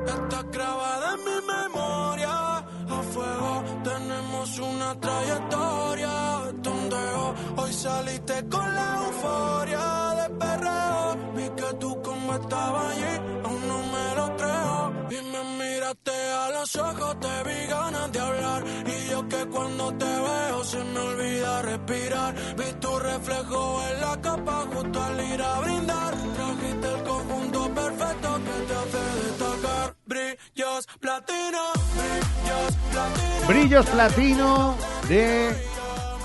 Está grabada en mi memoria. A fuego tenemos una trayectoria. Tondeo, hoy saliste con la euforia de perreo. Vi que tú como estaba allí, Y me miraste a los ojos, te vi ganas de hablar. Y yo que cuando te veo se me olvida respirar. Vi tu reflejo en la capa justo al ir a brindar. Trajiste el conjunto perfecto que te hace destacar. Brillos platino, brillos platino. Brillos Platino de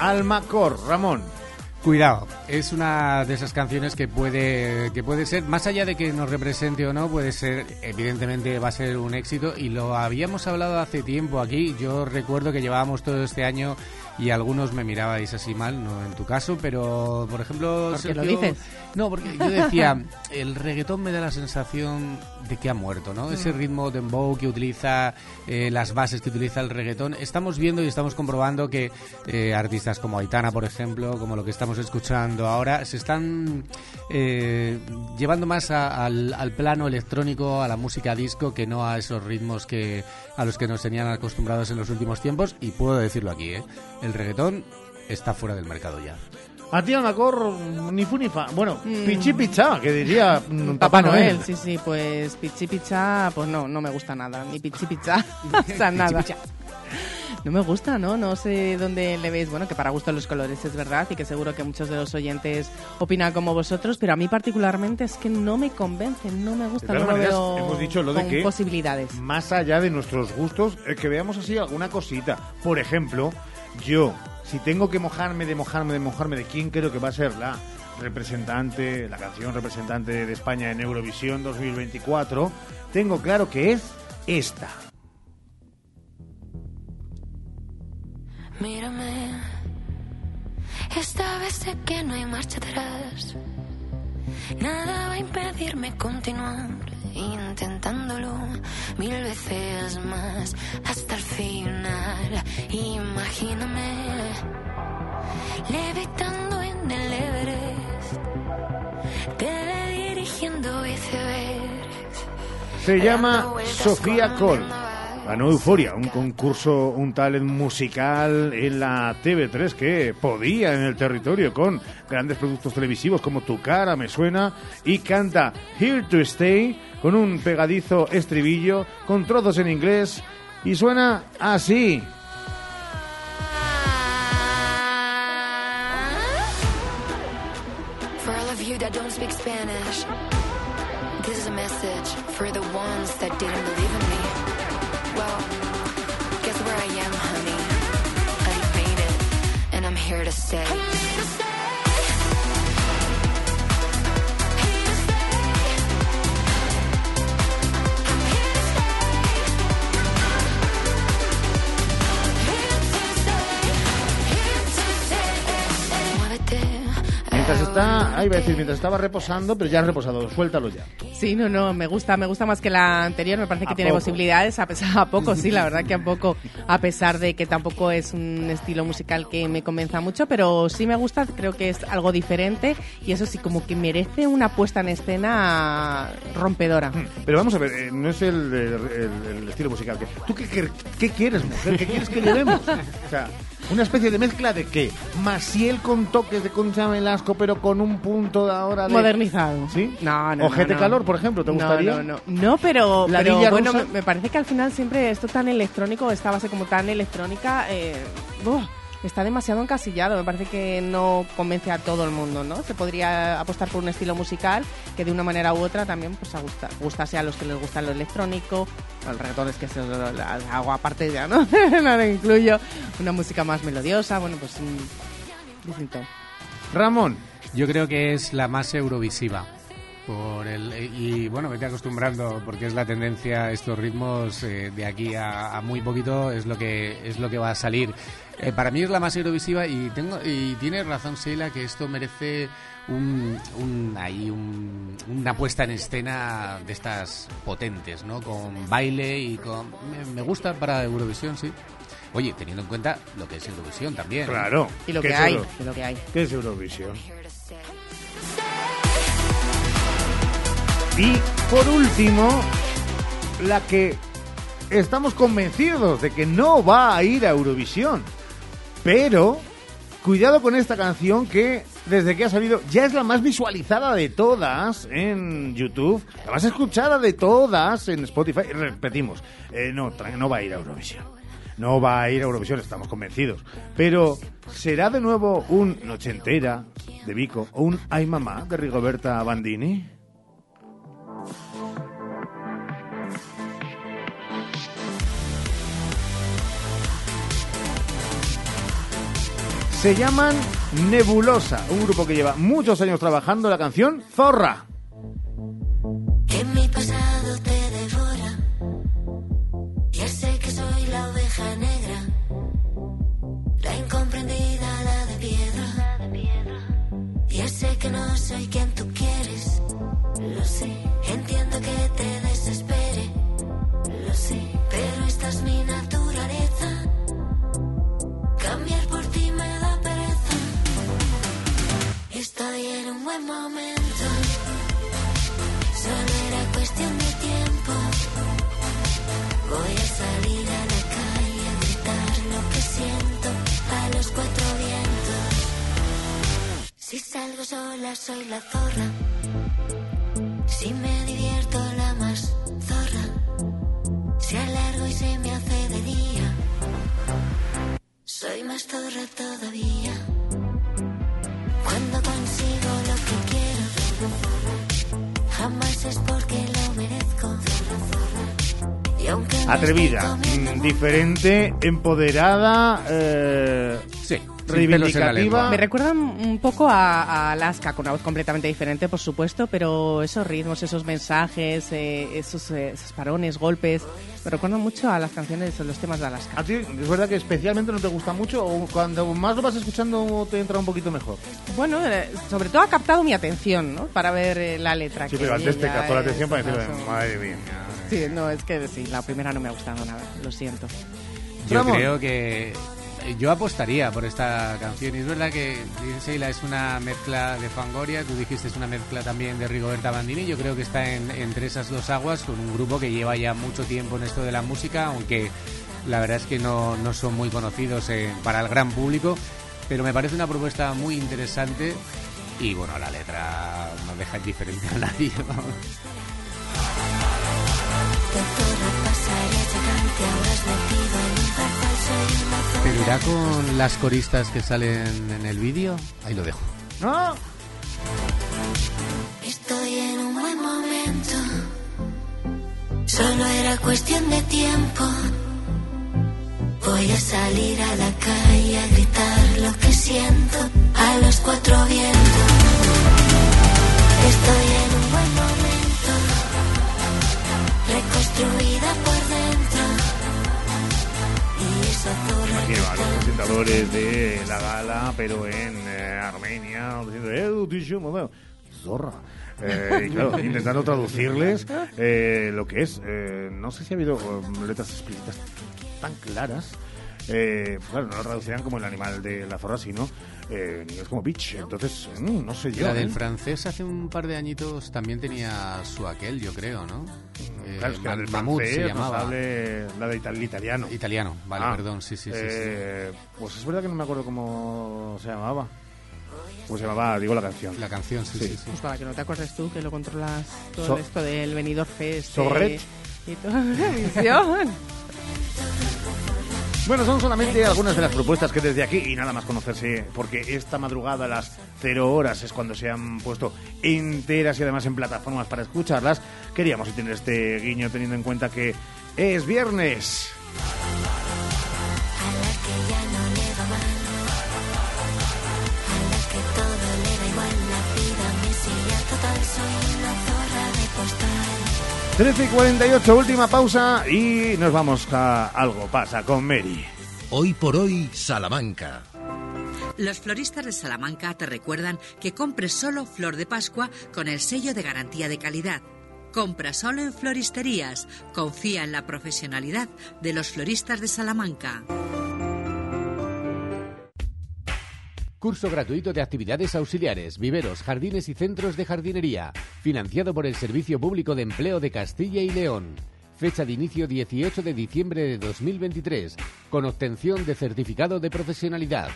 Almacor, Ramón. Cuidado, es una de esas canciones que puede que puede ser más allá de que nos represente o no, puede ser evidentemente va a ser un éxito y lo habíamos hablado hace tiempo aquí. Yo recuerdo que llevábamos todo este año y algunos me mirabais así mal, no en tu caso, pero por ejemplo, ¿Por qué lo dices? No, porque yo decía, el reggaetón me da la sensación de que ha muerto, ¿no? Ese Mm. ritmo dembow que utiliza, eh, las bases que utiliza el reggaetón. Estamos viendo y estamos comprobando que eh, artistas como Aitana, por ejemplo, como lo que estamos escuchando ahora, se están eh, llevando más a- al, al plano electrónico, a la música disco, que no a esos ritmos que a los que nos tenían acostumbrados en los últimos tiempos. Y puedo decirlo aquí, ¿eh? El reggaetón está fuera del mercado ya. A ti, Almacor, ni fu ni fa. Bueno, pichi picha, que diría mm, Papá Noel, sí, sí, pues pichi picha, pues no, no me gusta nada, ni pichi picha, o sea, nada. No me gusta, ¿no? No sé dónde le veis, bueno, que para gusto los colores es verdad y que seguro que muchos de los oyentes opinan como vosotros, pero a mí particularmente es que no me convence, no me De gusta, todas no lo maneras, veo hemos dicho lo de con que posibilidades. más allá de nuestros gustos, eh, que veamos así alguna cosita. Por ejemplo, yo, si tengo que mojarme de mojarme de mojarme de quién creo que va a ser la representante, la canción representante de España en Eurovisión 2024, tengo claro que es esta. Mírame, esta vez sé que no hay marcha atrás. Nada va a impedirme continuar intentándolo mil veces más hasta el final. Imagíname levitando en el Everest, teledirigiendo icebergs. Se llama Sofía Cole. Ganó Euforia, un concurso, un talent musical en la TV3 que podía en el territorio con grandes productos televisivos como Tu cara me suena y canta Here to Stay con un pegadizo estribillo con trozos en inglés y suena así. Spanish, this is a message for the ones that didn't believe in me. Well, guess where I am, honey? I made it, and I'm here to stay. Mientras está, ahí va a decir, mientras estaba reposando, pero ya ha reposado, suéltalo ya. Sí, no, no, me gusta, me gusta más que la anterior, me parece que ¿A tiene poco? posibilidades, a pesar a poco, sí, la verdad que a poco, a pesar de que tampoco es un estilo musical que me convenza mucho, pero sí me gusta, creo que es algo diferente y eso sí, como que merece una puesta en escena rompedora. Pero vamos a ver, eh, no es el, el- el estilo musical. que- ¿Tú qué, qué- qué quieres, mujer? ¿Qué quieres que llevemos? O sea, una especie de mezcla de qué? Maciel con toques de Concha Velasco, pero con un punto de ahora de... Modernizado. ¿Sí? No, no, ¿O GT no, no. Calor, por ejemplo? ¿Te No, gustaría? No, no, no, pero, ¿La pero bueno, me, me parece que al final siempre esto tan electrónico, esta base como tan electrónica, eh, está demasiado encasillado. Me parece que no convence a todo el mundo, ¿no? Se podría apostar por un estilo musical que de una manera u otra también pues a gusta, gustase a los que les gusta lo electrónico, el reggaetón es que se lo lo hago aparte ya, ¿no? no lo incluyo. Una música más melodiosa, bueno, pues mm, distinto. Ramón. Yo creo que es la más eurovisiva. Por el y bueno vete acostumbrando porque es la tendencia estos ritmos eh, de aquí a, a muy poquito es lo que es lo que va a salir Eh, para mí es la más eurovisiva y tengo y tiene razón Sheila que esto merece un, un ahí un- una puesta en escena de estas potentes no con baile y con me, me gusta para Eurovisión sí oye teniendo en cuenta lo que es Eurovisión también ¿eh? Claro. Y lo ¿Qué que hay, Euro- y lo que hay. ¿Qué es Eurovisión? Y por último, la que estamos convencidos de que no va a ir a Eurovisión. Pero, cuidado con esta canción que desde que ha salido ya es la más visualizada de todas en YouTube, la más escuchada de todas en Spotify. Repetimos, eh, no, no va a ir a Eurovisión. No va a ir a Eurovisión, estamos convencidos. Pero, ¿será de nuevo un Noche Entera de Vico o un Ay Mamá de Rigoberta Bandini? Se llaman Nebulosa, un grupo que lleva muchos años trabajando la canción Zorra. Buen momento. Solo era cuestión de tiempo. Voy a salir a la calle a gritar lo que siento a los cuatro vientos. Si salgo sola soy la zorra. Si me divierto la más zorra. Si alargo y se me hace de día. Soy más zorra todavía. Consigo lo que quiero. Jamás es porque lo merezco. Atrevida, mm, diferente, empoderada, eh, reivindicativa. Me recuerdan un poco a, a Alaska, con una voz completamente diferente, por supuesto, pero esos ritmos, esos mensajes, eh, esos, eh, esos parones, golpes, me recuerdan mucho a las canciones, los temas de Alaska. ¿A ti es verdad que especialmente no te gusta mucho o cuando más lo vas escuchando te entra un poquito mejor? Bueno, eh, sobre todo ha captado mi atención, ¿no? Para ver eh, la letra. Sí, que pero antes te captó la atención para un- madre mía. Sí, no, es que sí, la primera no me ha gustado nada, lo siento. Yo creo que yo apostaría por esta canción. Y es verdad que Sheila es una mezcla de Fangoria, tú dijiste es una mezcla también de Rigoberta Bandini. Yo creo que está en- entre esas dos aguas con un grupo que lleva ya mucho tiempo en esto de la música, aunque la verdad es que no, no son muy conocidos eh, para el gran público. Pero me parece una propuesta muy interesante y bueno, la letra no deja indiferente a nadie. irá con las coristas que salen en el vídeo. Ahí lo dejo. No. Estoy en un buen momento. Solo era cuestión de tiempo. Voy a salir a la calle a gritar lo que siento a los cuatro vientos. Estoy en un buen momento. Reconstruida por Imagino a los presentadores de la gala, pero en eh, Armenia, diciendo, "Eh, dicho, modelo". zorra. Eh, y claro, intentando traducirles eh, lo que es. Eh, no sé si ha habido eh, letras explícitas tan claras. Eh, pues claro, no lo traducirán como el animal de la zorra, sino eh, inglés como bitch. Entonces, mm, no sé yo. la del ¿eh? francés hace un par de añitos también tenía su aquel, yo creo, ¿no? Eh, Claro, es que Mamut francés se llamaba. hable la de itali- italiano. Italiano, vale, Ah, perdón, sí, sí, sí, sí. eh, Pues es verdad que no me acuerdo cómo se llamaba. Pues se llamaba, digo, la canción. La canción, sí, sí, sí. Pues para que no te acuerdes tú, que lo controlas todo So- esto del venidor Fest. Sorret. eh, Y toda la visión. Bueno, son solamente algunas de las propuestas que desde aquí, y nada más conocerse, porque esta madrugada a las 0 horas es cuando se han puesto enteras y además en plataformas para escucharlas, queríamos tener este guiño teniendo en cuenta que es viernes. 13 y 48, última pausa y nos vamos a Algo pasa con Mary. Hoy por hoy, Salamanca. Los floristas de Salamanca te recuerdan que compres solo flor de Pascua con el sello de garantía de calidad. Compra solo en floristerías. Confía en la profesionalidad de los floristas de Salamanca. Curso gratuito de actividades auxiliares, viveros, jardines y centros de jardinería, financiado por el Servicio Público de Empleo de Castilla y León. Fecha de inicio 18 de diciembre de 2023, con obtención de certificado de profesionalidad.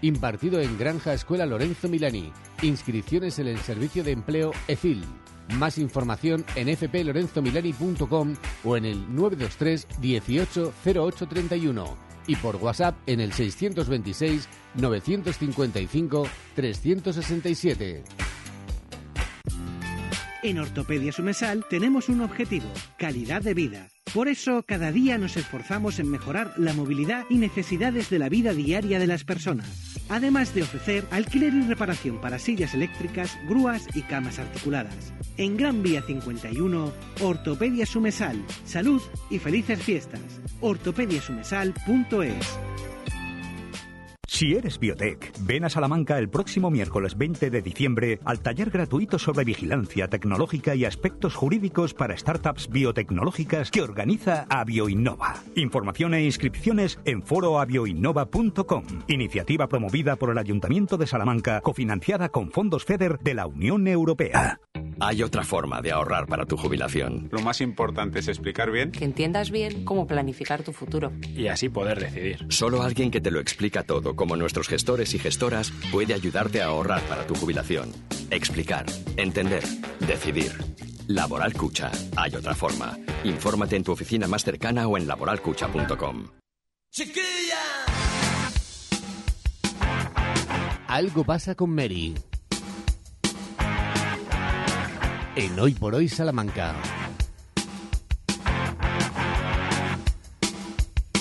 Impartido en Granja Escuela Lorenzo Milani. Inscripciones en el Servicio de Empleo EFIL. Más información en fplorenzomilani.com o en el 923 18 0831 y por WhatsApp en el 626 955 367. En Ortopedia Sumesal tenemos un objetivo, calidad de vida. Por eso, cada día nos esforzamos en mejorar la movilidad y necesidades de la vida diaria de las personas, además de ofrecer alquiler y reparación para sillas eléctricas, grúas y camas articuladas. En Gran Vía 51, Ortopedia Sumesal. Salud y felices fiestas. ortopediasumesal.es Si eres biotech, ven a Salamanca el próximo miércoles 20 de diciembre al taller gratuito sobre vigilancia tecnológica y aspectos jurídicos para startups biotecnológicas que organiza Avioinnova. Información e inscripciones en foroavioinnova.com. Iniciativa promovida por el Ayuntamiento de Salamanca, cofinanciada con fondos FEDER de la Unión Europea. Hay otra forma de ahorrar para tu jubilación. Lo más importante es explicar bien Que entiendas bien cómo planificar tu futuro. y así poder decidir. Solo alguien que te lo explica todo, como nuestros gestores y gestoras, puede ayudarte a ahorrar para tu jubilación. Explicar, entender, decidir. Laboral Cucha. Hay otra forma. Infórmate en tu oficina más cercana o en laboralcucha.com. Algo pasa con Mary. En Hoy por Hoy Salamanca.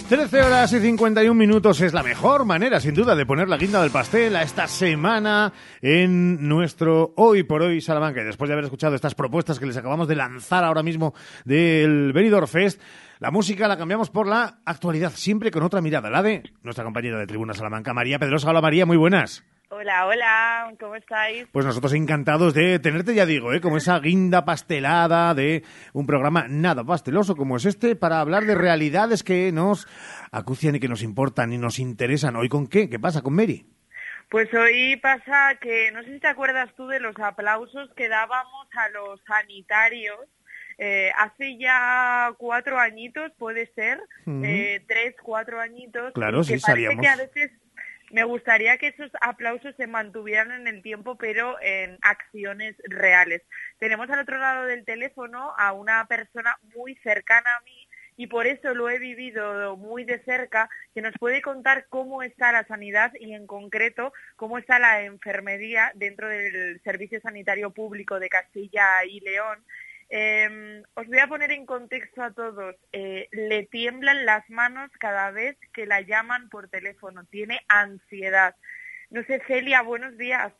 13 horas y 51 minutos es la mejor manera, sin duda, de poner la guinda del pastel a esta semana en nuestro Hoy por Hoy Salamanca. Y después de haber escuchado estas propuestas que les acabamos de lanzar ahora mismo del Benidorm Fest, la música la cambiamos por la actualidad, siempre con otra mirada, la de nuestra compañera de Tribuna Salamanca, María Pedrosa. Hola María, muy buenas. Hola, hola, ¿cómo estáis? Pues nosotros encantados de tenerte, ya digo, ¿eh? como esa guinda pastelada de un programa nada pasteloso como es este, para hablar de realidades que nos acucian y que nos importan y nos interesan. ¿Hoy con qué? ¿Qué pasa con Mary? Pues hoy pasa que, no sé si te acuerdas tú de los aplausos que dábamos a los sanitarios eh, hace ya cuatro añitos, puede ser, eh, tres, cuatro añitos. Claro, que sí, parece salíamos. que a veces me gustaría que esos aplausos se mantuvieran en el tiempo, pero en acciones reales. Tenemos al otro lado del teléfono a una persona muy cercana a mí y por eso lo he vivido muy de cerca, que nos puede contar cómo está la sanidad y en concreto cómo está la enfermería dentro del Servicio Sanitario Público de Castilla y León. Eh, os voy a poner en contexto a todos. Eh, le tiemblan las manos cada vez que la llaman por teléfono. Tiene ansiedad. No sé, Celia, buenos días.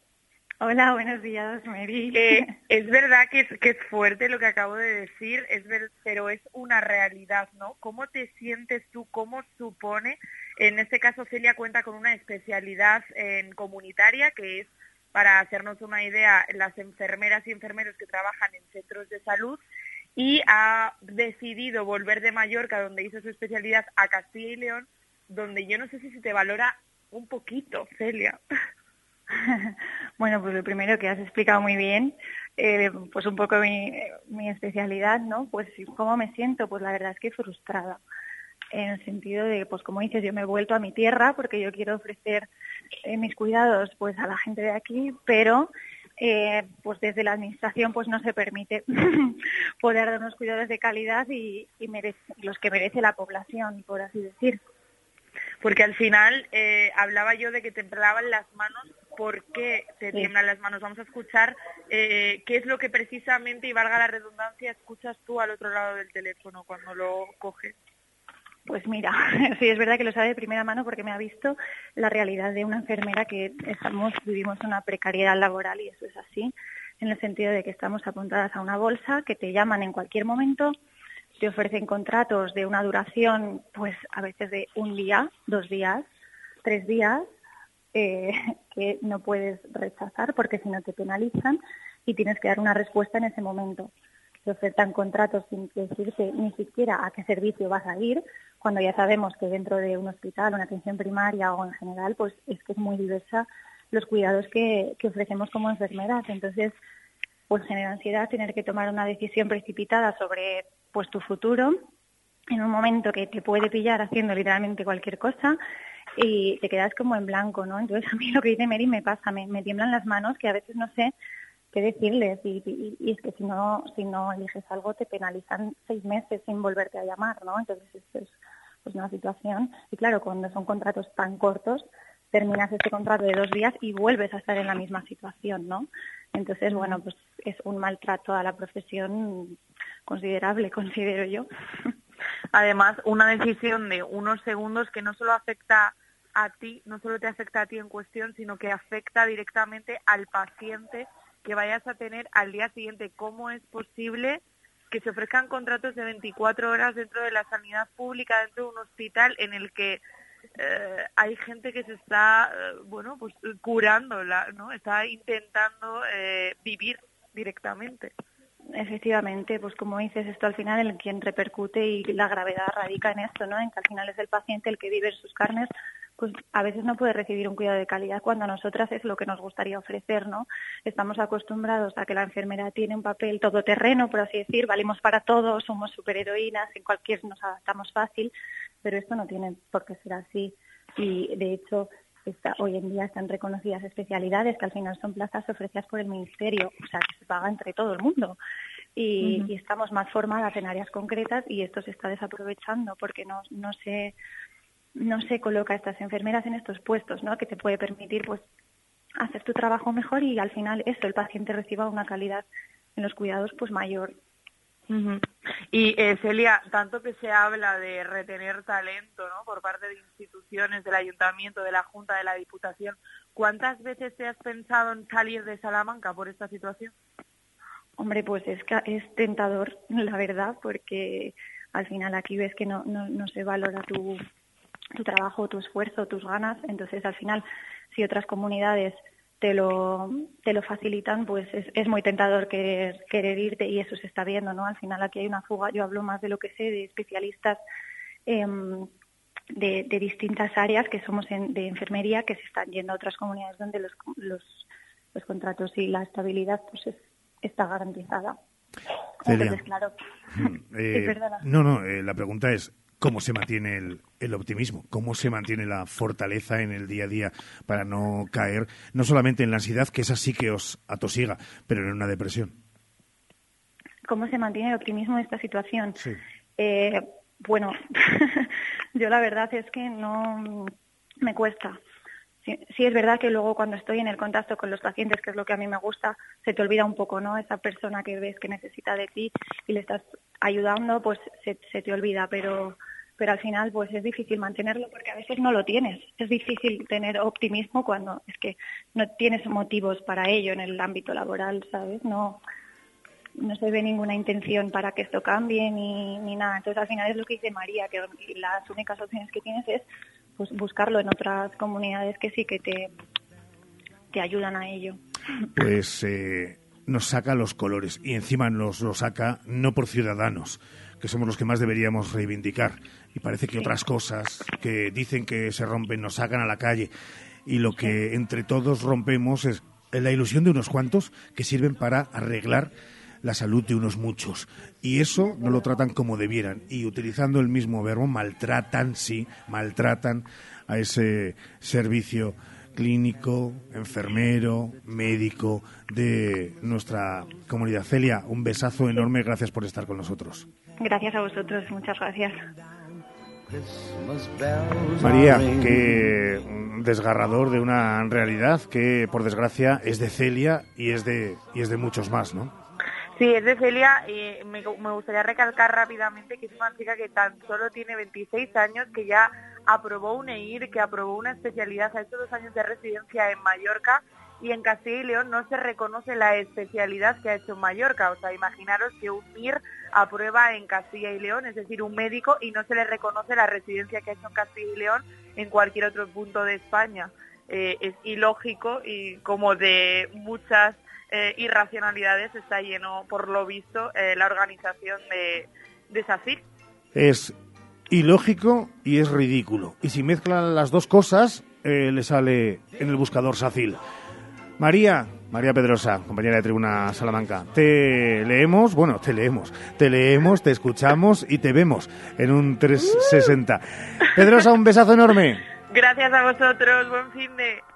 Hola, buenos días, Mary. Eh, es verdad que es, que es fuerte lo que acabo de decir, es ver- pero es una realidad, ¿no? ¿Cómo te sientes tú? ¿Cómo supone? En este caso, Celia cuenta con una especialidad en comunitaria, que es, para hacernos una idea, las enfermeras y enfermeros que trabajan en centros de salud, y ha decidido volver de Mallorca, donde hizo su especialidad, a Castilla y León, donde yo no sé si se te valora un poquito, Celia. Bueno, pues lo primero que has explicado muy bien, eh, pues un poco mi, mi especialidad, ¿no? Pues cómo me siento, pues la verdad es que frustrada, en el sentido de, pues como dices, yo me he vuelto a mi tierra porque yo quiero ofrecer eh, mis cuidados pues a la gente de aquí, pero eh, pues desde la administración pues no se permite poder dar unos cuidados de calidad y, y merece- los que merece la población, por así decir. Porque al final eh, hablaba yo de que te temblaban las manos. ¿Por qué te Sí. tiemblan las manos? Vamos a escuchar eh, qué es lo que precisamente, y valga la redundancia, escuchas tú al otro lado del teléfono cuando lo coges. Pues mira, sí es verdad que lo sabe de primera mano porque me ha visto la realidad de una enfermera que estamos vivimos una precariedad laboral y eso es así. en el sentido de que estamos apuntadas a una bolsa, que te llaman en cualquier momento, te ofrecen contratos de una duración, pues a veces de un día, dos días, tres días, eh, que no puedes rechazar porque si no te penalizan y tienes que dar una respuesta en ese momento. Te ofertan contratos sin decirte ni siquiera a qué servicio vas a ir, cuando ya sabemos que dentro de un hospital, una atención primaria o en general, pues es que es muy diversa los cuidados que, ofrecemos como enfermeras. Entonces, pues genera ansiedad tener que tomar una decisión precipitada sobre pues tu futuro en un momento que te puede pillar haciendo literalmente cualquier cosa y te quedas como en blanco, ¿no? Entonces a mí lo que dice Mary me pasa, me tiemblan las manos que a veces no sé qué decirles y, y, y, es que si no si no eliges algo te penalizan seis meses sin volverte a llamar, ¿no? Entonces esto es pues una situación y claro, cuando son contratos tan cortos terminas este contrato de dos días y vuelves a estar en la misma situación, ¿no? Entonces, bueno, pues es un maltrato a la profesión considerable, considero yo. Además, una decisión de unos segundos que no solo afecta a ti, no solo te afecta a ti en cuestión, sino que afecta directamente al paciente que vayas a tener al día siguiente. ¿Cómo es posible que se ofrezcan contratos de 24 horas dentro de la sanidad pública, dentro de un hospital en el que eh, hay gente que se está, eh, bueno, pues curando, ¿no? Está intentando eh, vivir directamente. Efectivamente, pues como dices, esto al final en quien repercute y la gravedad radica en esto, ¿no? En que al final es el paciente el que vive en sus carnes, pues a veces no puede recibir un cuidado de calidad cuando a nosotras es lo que nos gustaría ofrecer, ¿no? Estamos acostumbrados a que la enfermera tiene un papel todoterreno, por así decir, valimos para todo, somos superheroínas, en cualquier nos adaptamos fácil, pero esto no tiene por qué ser así. Y de hecho, Está, hoy en día están reconocidas especialidades que al final son plazas ofrecidas por el Ministerio, o sea, que se paga entre todo el mundo. Y estamos más formadas en áreas concretas y esto se está desaprovechando porque no, no se no se coloca a estas enfermeras en estos puestos, ¿no? Que te puede permitir, pues, hacer tu trabajo mejor y al final eso, el paciente reciba una calidad en los cuidados, pues, mayor. Ujú. Y eh, Celia, tanto que se habla de retener talento ¿no? por parte de instituciones, del ayuntamiento, de la Junta, de la Diputación, ¿cuántas veces te has pensado en salir de Salamanca por esta situación? Hombre, pues es, es tentador, la verdad, porque al final aquí ves que no, no, no se valora tu, tu trabajo, tu esfuerzo, tus ganas. Entonces, al final, si otras comunidades te lo, te lo facilitan, pues es, es muy tentador querer, querer irte y eso se está viendo, ¿no? Al final aquí hay una fuga, yo hablo más de lo que sé, de especialistas em, de, de distintas áreas que somos en- de enfermería que se están yendo a otras comunidades donde los, los, los contratos y la estabilidad pues es- está garantizada. Entonces, claro, Eh, perdona. no, no, eh, la pregunta es cómo se mantiene el, el optimismo, cómo se mantiene la fortaleza en el día a día para no caer no solamente en la ansiedad, que esa sí que os atosiga, pero en una depresión. ¿cómo se mantiene el optimismo en esta situación? Sí. Eh, bueno, yo la verdad es que no me cuesta. Sí, sí es verdad que luego cuando estoy en el contacto con los pacientes, que es lo que a mí me gusta, se te olvida un poco, ¿no? Esa persona que ves que necesita de ti y le estás ayudando, pues se, te olvida, pero pero al final pues es difícil mantenerlo porque a veces no lo tienes. Es difícil tener optimismo cuando es que no tienes motivos para ello en el ámbito laboral, ¿sabes? No no se ve ninguna intención para que esto cambie ni, ni nada. Entonces al final es lo que dice María, que las únicas opciones que tienes es pues buscarlo en otras comunidades que sí que te, te ayudan a ello. Pues eh, nos saca los colores y encima nos lo saca no por ciudadanos, que somos los que más deberíamos reivindicar. Y parece que otras cosas que dicen que se rompen nos sacan a la calle. Y lo que entre todos rompemos es la ilusión de unos cuantos que sirven para arreglar la salud de unos muchos. Y eso no lo tratan como debieran. Y utilizando el mismo verbo, maltratan, sí, maltratan a ese servicio clínico, enfermero, médico de nuestra comunidad. Celia, un besazo enorme, gracias por estar con nosotros. Gracias a vosotros, muchas gracias. María, qué desgarrador de una realidad que, por desgracia, es de Celia y es de, y es de muchos más, ¿no? Sí, es de Celia y me, me gustaría recalcar rápidamente que es una chica que tan solo tiene 26 años, que ya aprobó un EIR, que aprobó una especialidad, ha hecho dos años de residencia en Mallorca y en Castilla y León no se reconoce la especialidad que ha hecho en Mallorca. O sea, imaginaros que un MIR aprueba en Castilla y León, es decir, un médico, y no se le reconoce la residencia que ha hecho en Castilla y León en cualquier otro punto de España. Eh, es ilógico y como de muchas eh, irracionalidades está lleno, por lo visto, eh, la organización de, de. Es ilógico y es ridículo. Y si mezclan las dos cosas, eh, le sale en el buscador SACIL. María, María Pedrosa, compañera de Tribuna Salamanca, te leemos, bueno, te leemos, te leemos, te escuchamos y te vemos en un 360. Pedrosa, un besazo enorme. Gracias a vosotros, buen fin de...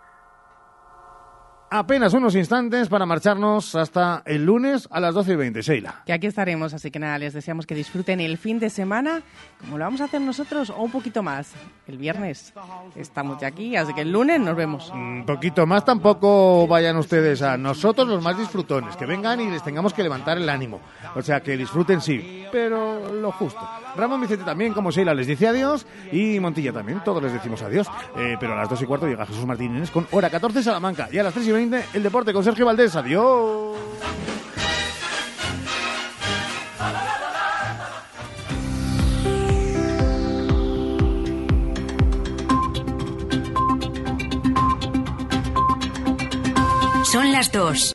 Apenas unos instantes para marcharnos hasta el lunes a las 12 y 20, Sheila. Que aquí estaremos, así que nada, les deseamos que disfruten el fin de semana, como lo vamos a hacer nosotros, o un poquito más. El viernes estamos ya aquí, así que el lunes nos vemos. Un poquito más tampoco vayan ustedes a nosotros los más disfrutones, que vengan y les tengamos que levantar el ánimo. O sea, que disfruten sí, pero lo justo. Ramón Vicente también, como Sheila, les dice adiós y Montilla también, todos les decimos adiós. Eh, pero a las 2 y cuarto llega Jesús Martínez con hora 14 Salamanca y a las 3 y 20 el deporte con Sergio Valdés. Adiós. Son las dos.